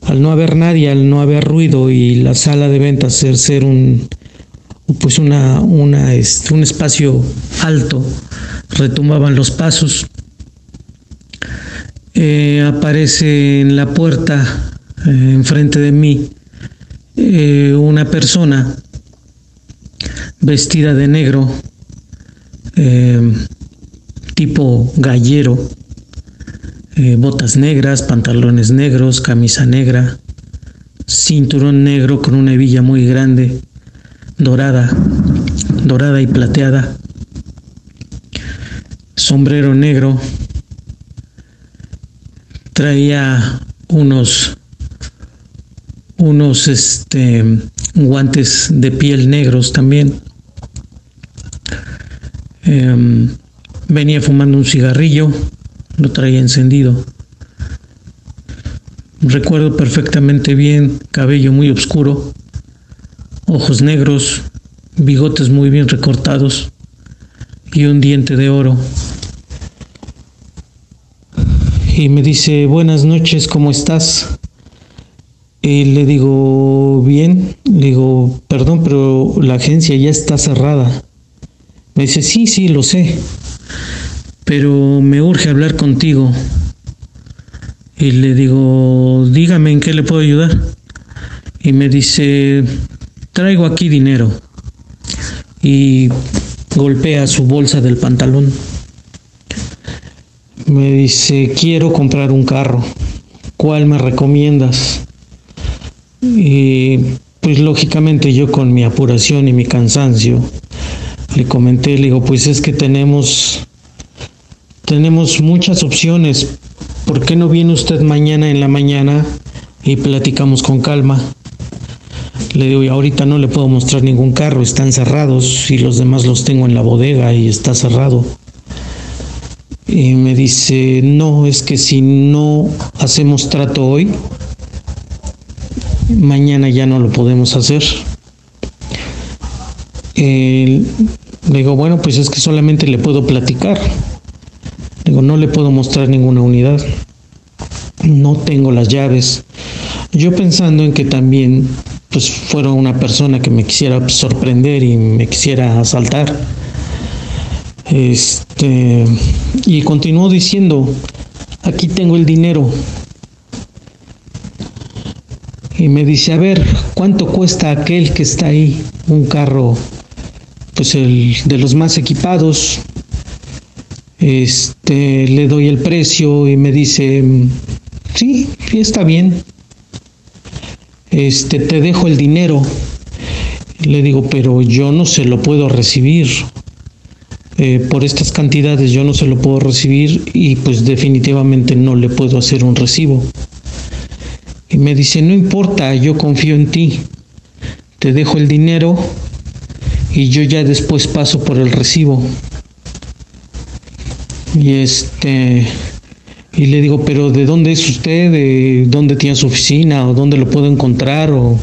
al no haber nadie, al no haber ruido y la sala de ventas ser, ser un pues una, una este, un espacio alto, retumbaban los pasos. Eh, aparece en la puerta eh, enfrente de mí eh, una persona vestida de negro, eh, tipo gallero, botas negras, pantalones negros, camisa negra, cinturón negro con una hebilla muy grande, dorada, dorada y plateada, sombrero negro, traía unos unos este guantes de piel negros también. Em, venía fumando un cigarrillo lo traía encendido. Recuerdo perfectamente bien cabello muy oscuro ojos negros bigotes muy bien recortados y un diente de oro. Y me dice, buenas noches, ¿cómo estás? Y le digo, bien, le digo, perdón, pero la agencia ya está cerrada. Me dice, sí, sí, lo sé, pero me urge hablar contigo. Y le digo, dígame en qué le puedo ayudar. Y me dice, traigo aquí dinero. Y golpea su bolsa del pantalón me dice, quiero comprar un carro, ¿cuál me recomiendas? Y pues lógicamente yo con mi apuración y mi cansancio le comenté, le digo, pues es que tenemos tenemos muchas opciones. ¿Por qué no viene usted mañana en la mañana y platicamos con calma? Le digo, y ahorita no le puedo mostrar ningún carro, están cerrados y los demás los tengo en la bodega y está cerrado. Y me dice, no, es que si no hacemos trato hoy, mañana ya no lo podemos hacer. digo, bueno, pues es que solamente le puedo platicar. Digo, no le puedo mostrar ninguna unidad. No tengo las llaves. Yo pensando en que también pues fuera una persona que me quisiera sorprender y me quisiera asaltar este, y continuó diciendo, aquí tengo el dinero. Y me dice, a ver, ¿cuánto cuesta aquel que está ahí? Un carro, pues el de los más equipados. Este, le doy el precio y me dice, sí, sí está bien. Este, te dejo el dinero. Le digo, pero yo no se lo puedo recibir. Eh, por estas cantidades yo no se lo puedo recibir y pues definitivamente no le puedo hacer un recibo. Y me dice, no importa, yo confío en ti, te dejo el dinero y yo ya después paso por el recibo. Y este y le digo, pero ¿de dónde es usted? ¿De dónde tiene su oficina? ¿O dónde lo puedo encontrar? O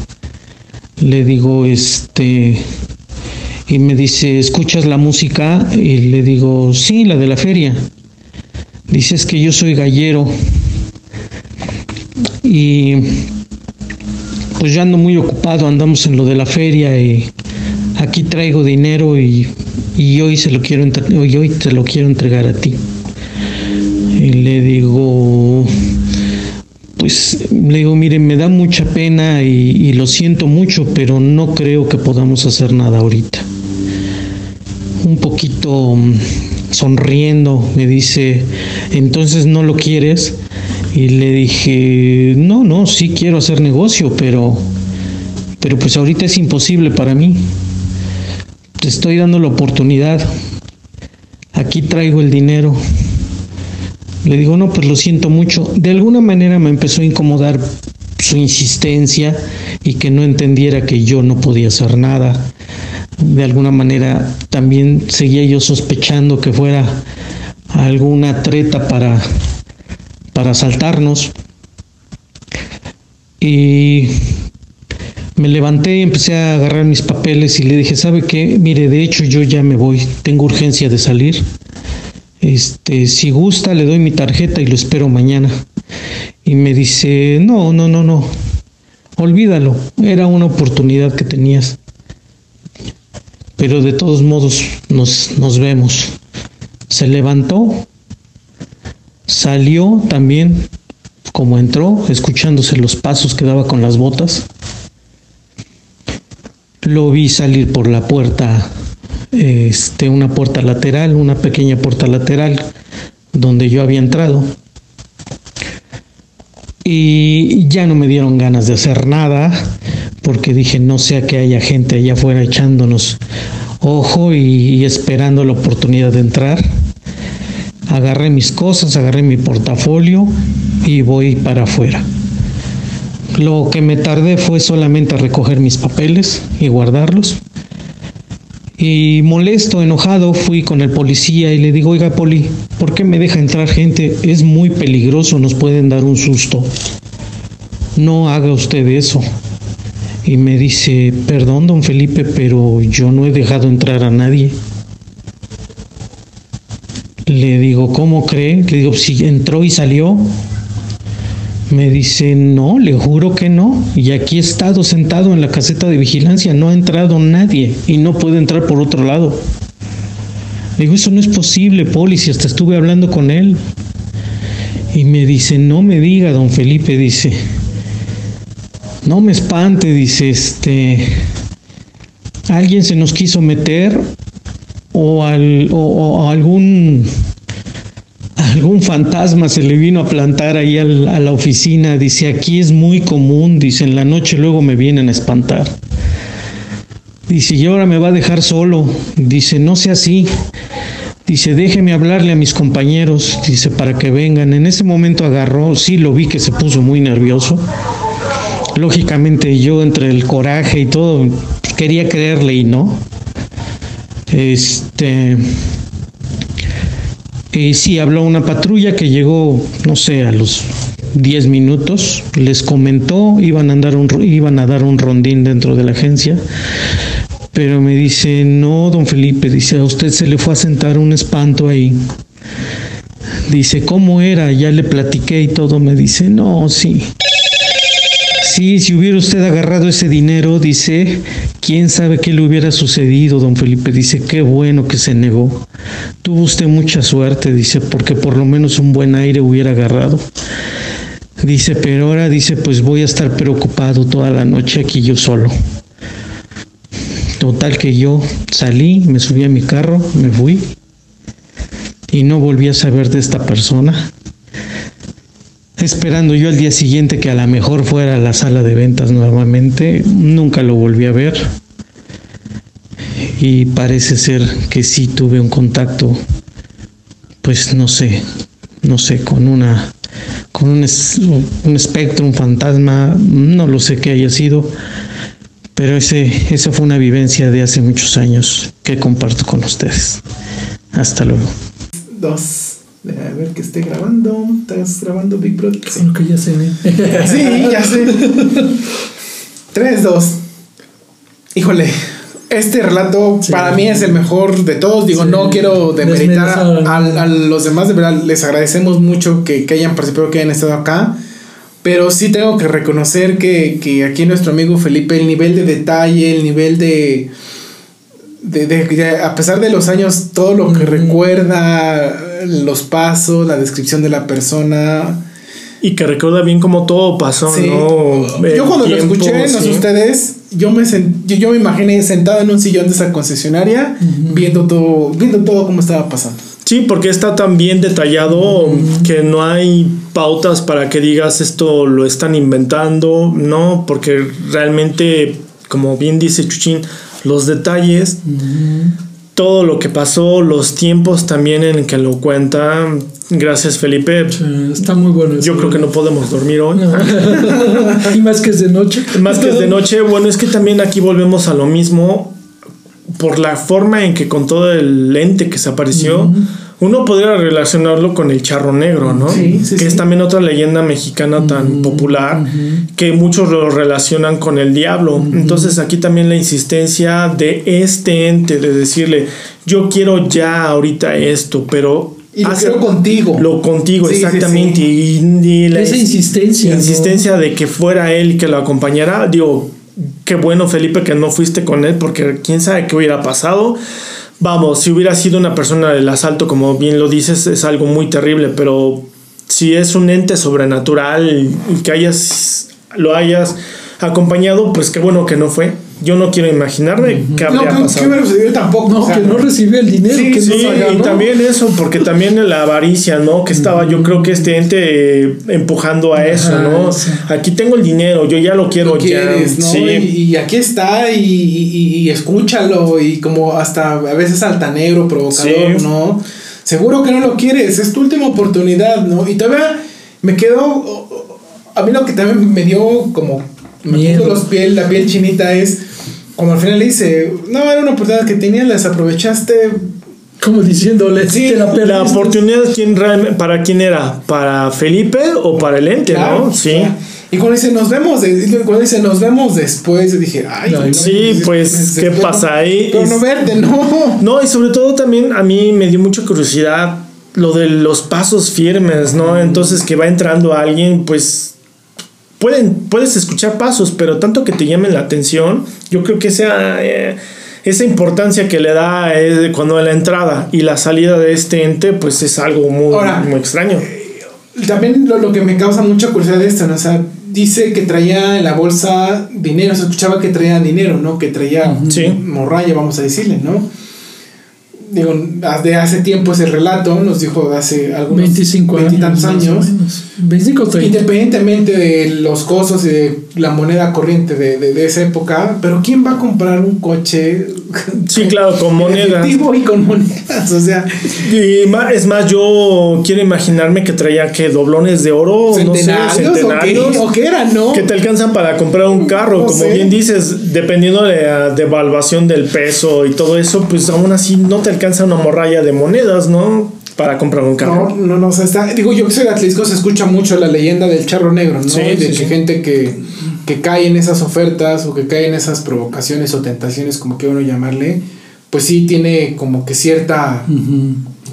le digo, este, y me dice, ¿escuchas la música? Y le digo, sí, la de la feria. Dices que yo soy gallero. Y pues ya ando muy ocupado, andamos en lo de la feria y aquí traigo dinero y, hoy se lo quiero y hoy te lo quiero entregar a ti. Y le digo, pues le digo, mire, me da mucha pena y lo siento mucho, pero no creo que podamos hacer nada ahorita un poquito mm, sonriendo, me dice, entonces no lo quieres. Y le dije, no, no, sí quiero hacer negocio, pero, pero pues ahorita es imposible para mí. Te estoy dando la oportunidad. Aquí traigo el dinero. Le digo, no, pues lo siento mucho. De alguna manera me empezó a incomodar su insistencia y que no entendiera que yo no podía hacer nada de alguna manera también seguía yo sospechando que fuera alguna treta para, para asaltarnos. Y me levanté y empecé a agarrar mis papeles y le dije, ¿sabe qué? Mire, de hecho yo ya me voy, tengo urgencia de salir. Este, si gusta, le doy mi tarjeta y lo espero mañana. Y me dice, no, no, no, no, olvídalo, era una oportunidad que tenías pero de todos modos nos, nos vemos. Se levantó, salió también como entró, escuchándose los pasos que daba con las botas. Lo vi salir por la puerta, este, una puerta lateral, una pequeña puerta lateral, donde yo había entrado. Y ya no me dieron ganas de hacer nada, porque dije, no sea que haya gente allá afuera echándonos ojo y, y esperando la oportunidad de entrar. Agarré mis cosas, agarré mi portafolio y voy para afuera. Lo que me tardé fue solamente a recoger mis papeles y guardarlos. Y molesto, enojado, fui con el policía y le digo, oiga, poli, ¿por qué me deja entrar gente? Es muy peligroso, nos pueden dar un susto. No haga usted eso. Y me dice, perdón, don Felipe, pero yo no he dejado entrar a nadie. Le digo, ¿cómo cree? Le digo, si entró y salió. Me dice, no, le juro que no. Y aquí he estado sentado en la caseta de vigilancia, no ha entrado nadie y no puede entrar por otro lado. Le digo, eso no es posible, Poli, si hasta estuve hablando con él. Y me dice, no me diga, don Felipe, dice, no me espante, dice, este, alguien se nos quiso meter o, al, o, algún algún fantasma se le vino a plantar ahí a la oficina. Dice, aquí es muy común. Dice, en la noche luego me vienen a espantar. Dice, y ahora me va a dejar solo. Dice, no sea así. Dice, déjeme hablarle a mis compañeros. Dice, para que vengan. En ese momento agarró, sí lo vi que se puso muy nervioso. Lógicamente yo entre el coraje y todo, quería creerle y no. Este eh, sí, habló una patrulla que llegó, no sé, a los 10 minutos. Les comentó, iban a, andar un, iban a dar un rondín dentro de la agencia. Pero me dice, no, don Felipe, dice, a usted se le fue a sentar un espanto ahí. Dice, ¿cómo era? Ya le platiqué y todo. Me dice, no, sí. Sí, si hubiera usted agarrado ese dinero, dice, quién sabe qué le hubiera sucedido, don Felipe. Dice, qué bueno que se negó. Tuvo usted mucha suerte, dice, porque por lo menos un buen aire hubiera agarrado. Dice, pero ahora dice, pues voy a estar preocupado toda la noche aquí yo solo. Total que yo salí, me subí a mi carro, me fui y no volví a saber de esta persona esperando yo al día siguiente que a lo mejor fuera a la sala de ventas nuevamente. Nunca lo volví a ver. Y parece ser que sí tuve un contacto, pues no sé, no sé, con una, con un, es- un espectro, un fantasma, no lo sé qué haya sido, pero ese, esa fue una vivencia de hace muchos años que comparto con ustedes. Hasta luego. Dos. A ver que esté grabando. ¿Estás grabando, Big Brother? Sí, ya se ve. sí ya sé. Tres, dos. Híjole. Este relato Sí. para mí es el mejor de todos. Digo, Sí. no quiero demeritar a los demás. De verdad, les agradecemos mucho que, que hayan participado, que hayan estado acá. Pero sí tengo que reconocer que, que aquí nuestro amigo Felipe, el nivel de detalle, el nivel de, de, de- de- a pesar de los años, todo lo que recuerda, los pasos, la descripción de la persona. Y que recuerda bien cómo todo pasó, Sí. ¿no? El Yo cuando tiempo, lo escuché, no sé sí. ustedes, yo me, sen- yo, yo me imaginé sentado en un sillón de esa concesionaria, viendo todo, viendo todo cómo estaba pasando. Sí, porque está tan bien detallado que no hay pautas para que digas esto lo están inventando, no, porque realmente, como bien dice Chuchín, los detalles, todo lo que pasó, los tiempos también en que lo cuenta. Gracias, Felipe. Sí, Está muy bueno. Yo creo que no podemos dormir hoy. y más que es de noche. Más que es de noche, bueno, es que también aquí volvemos a lo mismo. Por la forma en que con todo el lente que se apareció, uno podría relacionarlo con el charro negro, ¿no? Sí, sí, que sí. es también otra leyenda mexicana tan popular que muchos lo relacionan con el diablo. Entonces aquí también la insistencia de este ente de decirle, yo quiero ya ahorita esto, pero... Y lo hace- contigo. Lo contigo, Sí, exactamente. sí. Y, y la Esa ins- insistencia, ¿no? insistencia de que fuera él y que lo acompañara. Digo, qué bueno, Felipe, que no fuiste con él, porque quién sabe qué hubiera pasado. Vamos, si hubiera sido una persona del asalto, como bien lo dices, es algo muy terrible, pero si es un ente sobrenatural y que hayas, lo hayas acompañado, pues qué bueno que no fue. Yo no quiero imaginarme qué habría No, pasado. ¿qué hubiera sucedido tampoco? No, o sea, que no recibió el dinero, Sí, que Sí, no y ¿no? también eso, porque también la avaricia, ¿no? Que estaba, yo creo que este ente eh, empujando a eso, Ajá, ¿no? sí. Aquí tengo el dinero, yo ya lo quiero lo quieres, ya. ¿no? Sí. Y, y aquí está y, y- y escúchalo y como hasta a veces altanero, provocador, Sí. ¿no? Seguro que no lo quieres, es tu última oportunidad, ¿no? Y todavía me quedo, a mí lo que también me dio como, me Miedo. los piel, la piel chinita es, cuando al final le dice, no, era una oportunidad que tenías, la desaprovechaste, Como diciéndole, Sí, te la oportunidad, ¿quién ¿para quién era? ¿Para Felipe o para el ente, Claro, no? Sí. claro. Y cuando dice nos vemos, cuando dice nos vemos después, dije, ay, no, sí, pues, ¿qué pasa ahí? Pero no verte, no. No, y sobre todo también a mí me dio mucha curiosidad lo de los pasos firmes, ¿no? Entonces que va entrando alguien, pues pueden, puedes escuchar pasos, pero tanto que te llamen la atención, yo creo que esa, eh, esa importancia que le da eh, cuando la entrada y la salida de este ente, pues es algo muy, Ahora, muy extraño. También lo, lo que me causa mucha curiosidad de esto, ¿no? O sea, dice que traía en la bolsa dinero, se escuchaba que traía dinero, ¿no? Que traía Sí. morralla, vamos a decirle, ¿no? Digo, de hace tiempo ese relato, nos dijo de hace algunos 25 años. veintitantos más o años. menos. 25 o 30. Independientemente de los costos y de la moneda corriente de, de, de esa época, pero ¿quién va a comprar un coche? Sí, claro, con monedas. y con monedas, o sea, Y ma- es más, yo quiero imaginarme que traía que doblones de oro, no sé, centenarios, centenarios. o qué, o qué era, ¿no? que te alcanzan para comprar un carro, No como sé. bien dices, dependiendo de la devaluación del peso y todo eso, pues aún así no te alcanza una morralla de monedas, ¿no? Para comprar un No, carro. no, no, o sea, está, digo, yo que soy de Atlisco, se escucha mucho la leyenda del charro negro, ¿no? Sí, de sí, que sí. gente que, que cae en esas ofertas o que cae en esas provocaciones o tentaciones, como que uno llamarle, pues sí tiene como que cierta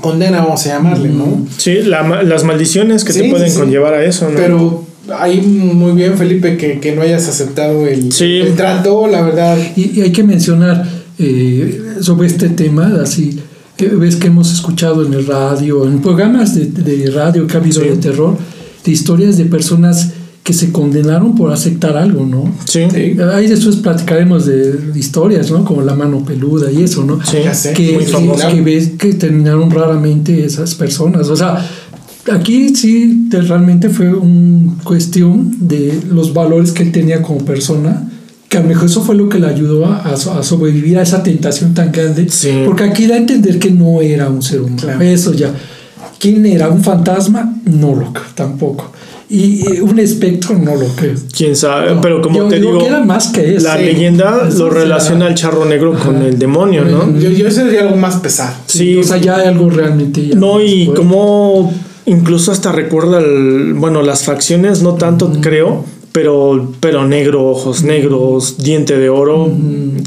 condena, vamos a llamarle, ¿no? Sí, la las maldiciones que Sí, te pueden sí, sí. conllevar a eso, ¿no? Pero ahí muy bien, Felipe, que, que no hayas aceptado el, Sí. el trato, la verdad. Y, y hay que mencionar eh, sobre este tema, así, que ves que hemos escuchado en el radio, en programas de, de radio que ha habido Sí. de terror, de historias de personas que se condenaron por aceptar algo, ¿no? sí. Sí. Ahí después platicaremos de historias, ¿no? Como la mano peluda y eso, ¿no? Sí, sé, que ves que terminaron raramente esas personas. O sea, aquí sí te- realmente fue una cuestión de los valores que él tenía como persona, que a lo mejor eso fue lo que le ayudó a, a so- a sobrevivir a esa tentación tan grande. Sí. Porque aquí da a entender que no era un ser humano. Claro. Eso ya. ¿Quién era? ¿Un fantasma? No lo creo, tampoco. Y eh, un espectro no lo creo. Quién sabe, No, pero como yo te digo digo, que era más que eso. la Sí. leyenda Eso lo relaciona al charro negro con el demonio, ¿no? Yo, yo sería algo más pesado. Sí, O sea, ya hay algo realmente. ya No, y como incluso hasta recuerda, el- bueno, las facciones, no tanto creo, pero, pero negro, ojos negros, diente de oro.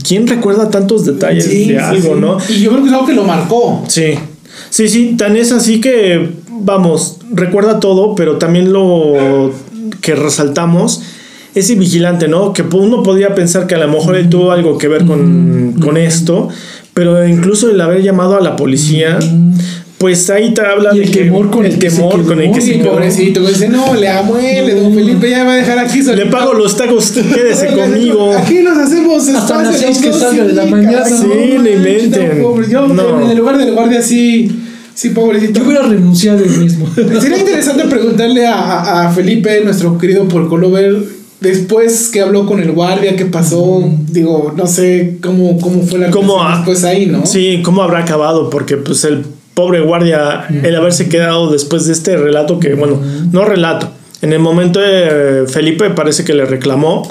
¿Quién recuerda tantos detalles Sí, de algo, sí. no? Y yo creo que es algo que lo marcó. Sí, sí, sí, tan es así que, vamos, recuerda todo, pero también lo que resaltamos ese vigilante, ¿no? Que uno podría pensar que a lo mejor él tuvo algo que ver con, con esto, pero incluso el haber llamado a la policía, pues ahí te habla Y de el que temor con el el que se temor con el que se quedó. pobrecito, dice, no, le amuele, don Felipe ya va a dejar aquí. Le solito". pago los tacos, quédese conmigo. Aquí nos hacemos Hasta las seis que salga de la mañana. Sí, no le inventen. no, pobre. Yo No. en el lugar del guardia sí, sí, pobrecito. Yo hubiera renunciado él mismo. Sería interesante preguntarle a, a- a Felipe, nuestro querido Porcolover, después que habló con el guardia, qué pasó, digo, no sé cómo, cómo fue la ¿Cómo relación ha- después ahí, ¿no? Sí, ¿cómo habrá acabado? Porque pues el pobre guardia, el haberse quedado después de este relato que, bueno, no relato. En el momento de Felipe parece que le reclamó,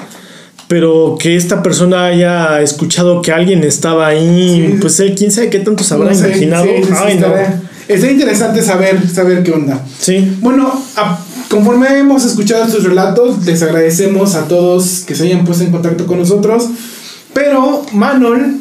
pero que esta persona haya escuchado que alguien estaba ahí, Sí. pues él quién sabe qué tanto se habrá No sé, imaginado. sí, Ay, no. Está interesante saber, saber qué onda. Sí, Bueno, a- conforme hemos escuchado estos relatos, les agradecemos a todos que se hayan puesto en contacto con nosotros. Pero Manon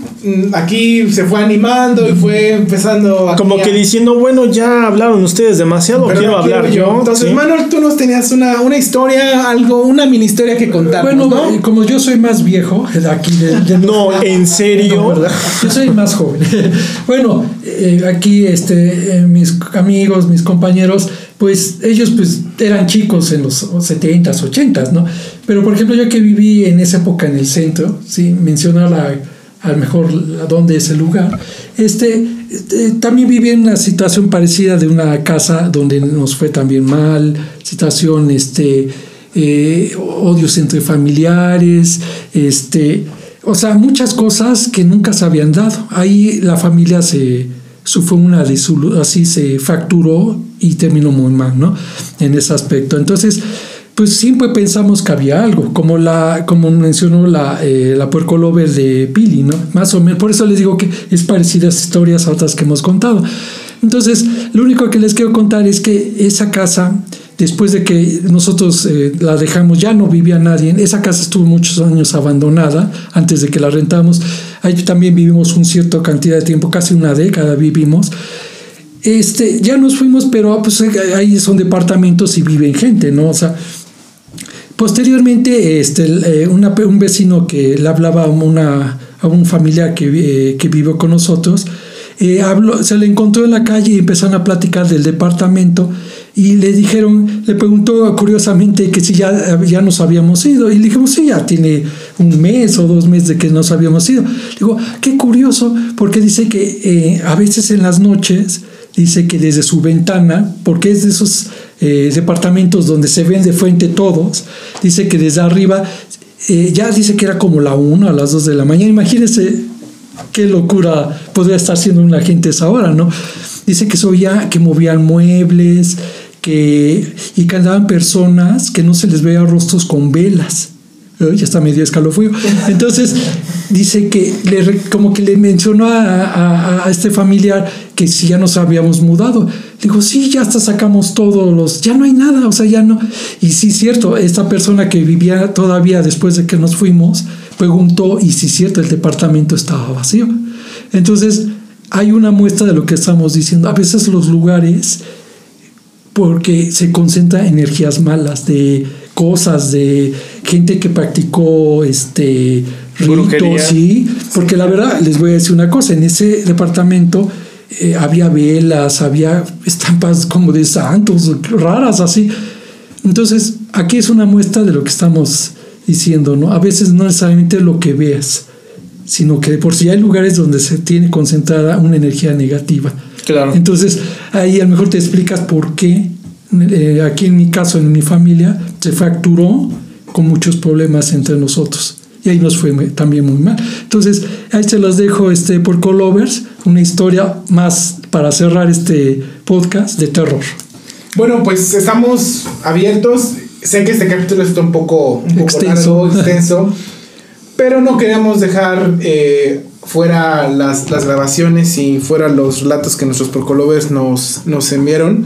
aquí se fue animando y fue empezando a... Como que diciendo, bueno, ya hablaron ustedes demasiado, Pero quiero no quiero hablar yo. Entonces, ¿sí? Manuel, tú nos tenías una, una historia, algo, una mini historia que contar. Bueno, ¿no? eh, como yo soy más viejo, aquí de, de- No, en serio. Yo soy más joven. bueno, eh, aquí este, eh, mis amigos, mis compañeros, pues ellos pues eran chicos en los 70s, 80s, ¿no? Pero por ejemplo yo que viví en esa época en el centro, sí, mencionar la, a lo mejor a dónde es el lugar, este, eh, también viví en una situación parecida de una casa donde nos fue también mal, situación, este, eh, odios entre familiares, este, o sea, muchas cosas que nunca se habían dado. Ahí la familia se sufrió una disolu- así se fracturó y terminó muy mal, ¿no? En ese aspecto. Entonces, pues siempre pensamos que había algo, como la, como mencionó la, eh, la puerco lover de Pili, ¿no? Más o menos. Por eso les digo que es parecida a las historias a otras que hemos contado. Entonces, lo único que les quiero contar es que esa casa, después de que nosotros eh, la dejamos, ya no vivía nadie. Esa casa estuvo muchos años abandonada antes de que la rentamos. Ahí también vivimos un cierto cantidad de tiempo, casi una década vivimos. Este, ya nos fuimos, pero pues ahí son departamentos y viven gente, ¿no? O sea, posteriormente, este, eh, un vecino que le hablaba a una a un familiar que, eh, que vivió con nosotros, eh, se le encontró en la calle y empezaron a platicar del departamento y le dijeron, le preguntó curiosamente que si ya, ya nos habíamos ido y le dijimos, sí, ya tiene un mes o dos meses de que nos habíamos ido. Digo, qué curioso, porque dice que eh, a veces en las noches, dice que desde su ventana, porque es de esos eh, departamentos donde se ven de frente todos, dice que desde arriba, eh, ya dice que era como la 1 a las 2 de la mañana, imagínense qué locura podría estar siendo una gente esa hora, ¿no? Dice que se oía que movían muebles, que, y que andaban personas que no se les veía rostros con velas. Ya está medio escalofrío. Entonces, dice que le, como que le mencionó a, a- a este familiar que si ya nos habíamos mudado. Digo, sí, ya hasta sacamos todos los, ya no hay nada, o sea, ya no. Y sí, cierto, esta persona que vivía todavía después de que nos fuimos, preguntó, y sí, cierto, el departamento estaba vacío. Entonces, hay una muestra de lo que estamos diciendo. A veces los lugares porque se concentra energías malas de cosas de gente que practicó este ritos sí porque la verdad les voy a decir una cosa en ese departamento eh, había velas había estampas como de santos raras así. Entonces aquí es una muestra de lo que estamos diciendo no a veces no necesariamente lo que veas sino que de por sí hay lugares donde se tiene concentrada una energía negativa. Claro. entonces, ahí a lo mejor te explicas por qué, eh, aquí en mi caso, en mi familia, se fracturó con muchos problemas entre nosotros. Y ahí nos fue también muy mal. Entonces, ahí se los dejo este, por Colovers, una historia más para cerrar este podcast de terror. Bueno, pues estamos abiertos. Sé que este capítulo está un poco, un poco Extenso. largo, extenso, pero no queríamos dejar eh, fuera las, las grabaciones y fuera los relatos que nuestros porcolovers nos, nos enviaron.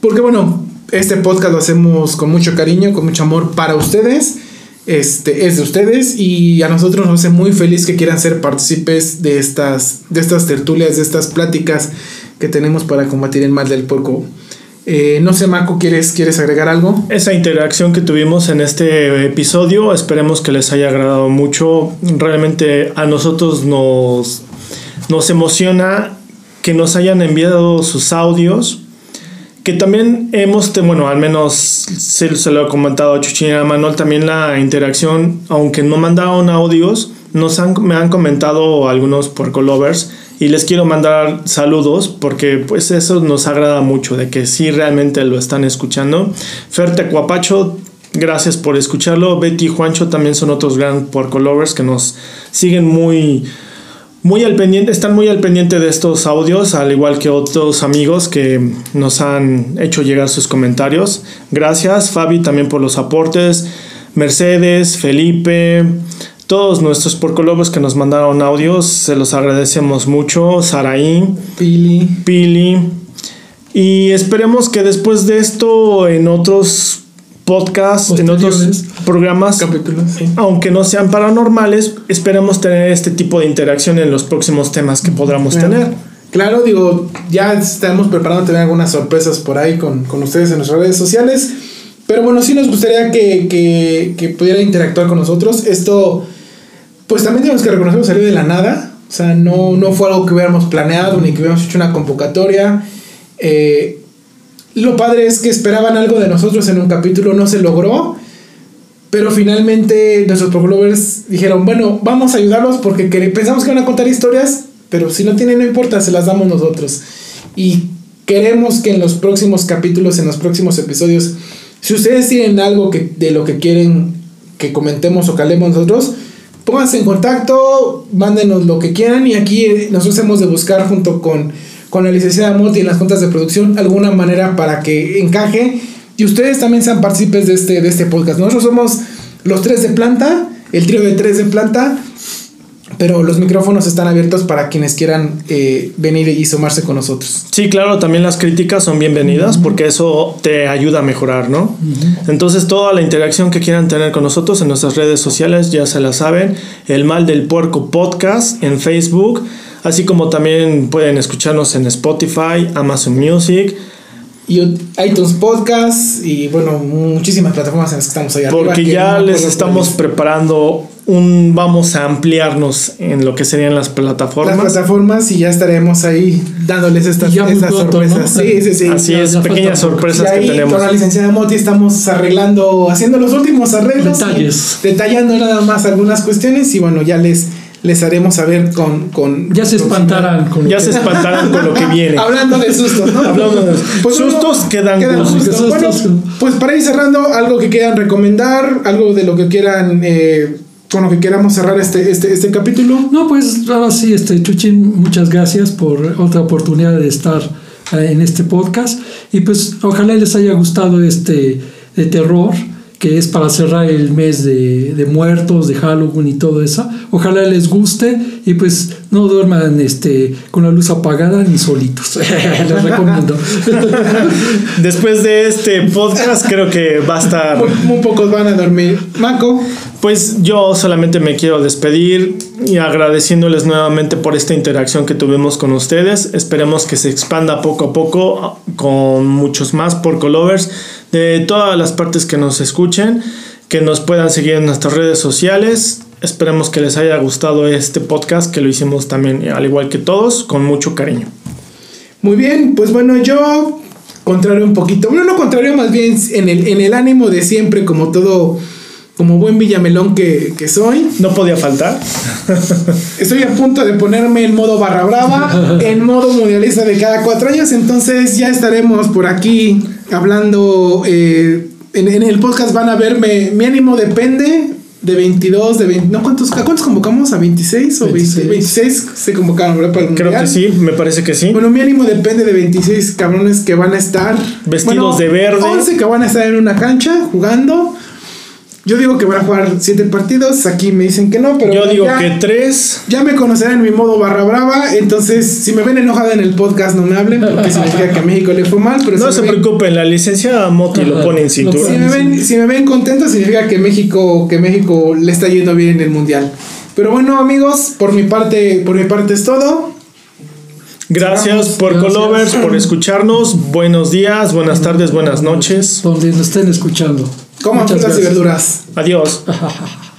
Porque bueno, este podcast lo hacemos con mucho cariño, con mucho amor para ustedes. Este es de ustedes y a nosotros nos hace muy feliz que quieran ser partícipes de estas, de estas tertulias, de estas pláticas que tenemos para combatir el mal del puerco. Eh, no sé, Marco, ¿quieres, ¿quieres agregar algo? Esa interacción que tuvimos en este episodio, esperemos que les haya agradado mucho. Realmente a nosotros nos, nos emociona que nos hayan enviado sus audios. Que también hemos, bueno, al menos se, se lo he comentado a Chuchín y a Manuel, también la interacción, aunque no mandaron audios, nos han, me han comentado algunos por lovers y les quiero mandar saludos porque pues eso nos agrada mucho de que sí realmente lo están escuchando. Ferte Cuapacho, gracias por escucharlo. Betty y Juancho también son otros gran porco lovers que nos siguen muy muy al pendiente, están muy al pendiente de estos audios, al igual que otros amigos que nos han hecho llegar sus comentarios. Gracias, Fabi, también por los aportes. Mercedes, Felipe, todos nuestros porcolobos que nos mandaron audios, se los agradecemos mucho. Saraí, Pili. Pili. Y esperemos que después de esto, en otros podcasts, en otros. Programas, Capítulos, sí. aunque no sean paranormales, esperemos tener este tipo de interacción en los próximos temas que podamos Claro. tener. Claro, digo, ya estamos preparando tener algunas sorpresas por ahí con, con ustedes en nuestras redes sociales. Pero bueno, sí nos gustaría que, que, que pudiera interactuar con nosotros. Esto, pues también tenemos que reconocer que salió de la nada. O sea, no, no fue algo que hubiéramos planeado ni que hubiéramos hecho una convocatoria. Eh, lo padre es que esperaban algo de nosotros en un capítulo, no se logró. Pero finalmente nuestros Proglovers dijeron, bueno, vamos a ayudarlos porque pensamos que van a contar historias, pero si no tienen, no importa, se las damos nosotros. Y queremos que en los próximos capítulos, en los próximos episodios, si ustedes tienen algo que, de lo que quieren que comentemos o que hablemos nosotros, pónganse en contacto, mándenos lo que quieran y aquí eh, nosotros hemos de buscar junto con, con la licenciada Moti en las juntas de producción alguna manera para que encaje y ustedes también sean partícipes de este, de este podcast. Nosotros somos los tres de planta, el trío de tres de planta, pero los micrófonos están abiertos para quienes quieran eh, venir y sumarse con nosotros. Sí, claro, también las críticas son bienvenidas porque eso te ayuda a mejorar, ¿no? Entonces, toda la interacción que quieran tener con nosotros en nuestras redes sociales, ya se la saben, el Mal del Puerco Podcast en Facebook, así como también pueden escucharnos en Spotify, Amazon Music, Y iTunes Podcast y bueno, muchísimas plataformas en las que estamos ahí arriba porque que ya no les estamos preparando un, vamos a ampliarnos en lo que serían las las plataformas. plataformas y ya estaremos ahí dándoles estas, estas pronto, ¿no? sorpresas. Sí, sí, sí. Así Ya- es, ya pequeñas. Y sorpresas que tenemos. con la licenciada Moti estamos arreglando, haciendo los últimos arreglos. Detalles. Detallando nada más algunas cuestiones y bueno, ya les, les haremos saber con... con Ya se espantarán con lo Ya que- se espantarán con lo que viene. Hablando de sustos, ¿no? Hablando de sustos bueno, que dan. Bueno, Sustos. pues para ir cerrando, algo que quieran recomendar, algo de lo que quieran, eh, con lo que queramos cerrar este, este, este capítulo. No, pues ahora sí, este Chuchín, muchas gracias por otra oportunidad de estar eh, en este podcast. Y pues ojalá les haya gustado este de terror, que es para cerrar el mes de, de muertos, de Halloween y todo eso. Ojalá les guste y pues no duerman este con la luz apagada ni solitos. les recomiendo. Después de este podcast creo que va a estar... Muy, muy pocos van a dormir. Maco, Pues yo solamente me quiero despedir y agradeciéndoles nuevamente por esta interacción que tuvimos con ustedes. Esperemos que se expanda poco a poco con muchos más por lovers de todas las partes que nos escuchen, que nos puedan seguir en nuestras redes sociales. Esperemos que les haya gustado este podcast que lo hicimos también al igual que todos con mucho cariño. Muy bien, pues bueno, yo contrario un poquito, bueno, no contrario, más bien en el, en el ánimo de siempre, como todo, como buen villamelón que, que soy. No podía faltar. Estoy a punto de ponerme en modo barra brava, en modo mundialista de cada cuatro años, entonces ya estaremos por aquí hablando. eh, en, en el podcast van a verme, mi ánimo depende de 22, de 20, no, ¿cuántos, ¿a cuántos convocamos? ¿A 26 o 26, 26 se convocaron ¿verdad? para el Creo mundial? que sí, me parece que sí. Bueno, mi ánimo depende de 26 cabrones que van a estar Vestidos de verde. 11 que van a estar en una cancha jugando. Yo digo que van a jugar 7 partidos. Aquí me dicen que no, pero Yo digo ya, que tres. ya me conocerán en mi modo barra brava. Entonces, si me ven enojada en el podcast, no me hablen, porque significa que a México le fue mal. Pero No si se ven- preocupen, la licenciada Moti lo pone en cintura. si me ven, si me ven contento, significa que México, que México le está yendo bien en el mundial. Pero bueno, amigos, por mi parte, por mi parte es todo. Gracias por Gracias. Colovers, por escucharnos. Buenos días, buenas tardes, buenas noches. Donde nos estén escuchando. Coman frutas y verduras. Adiós.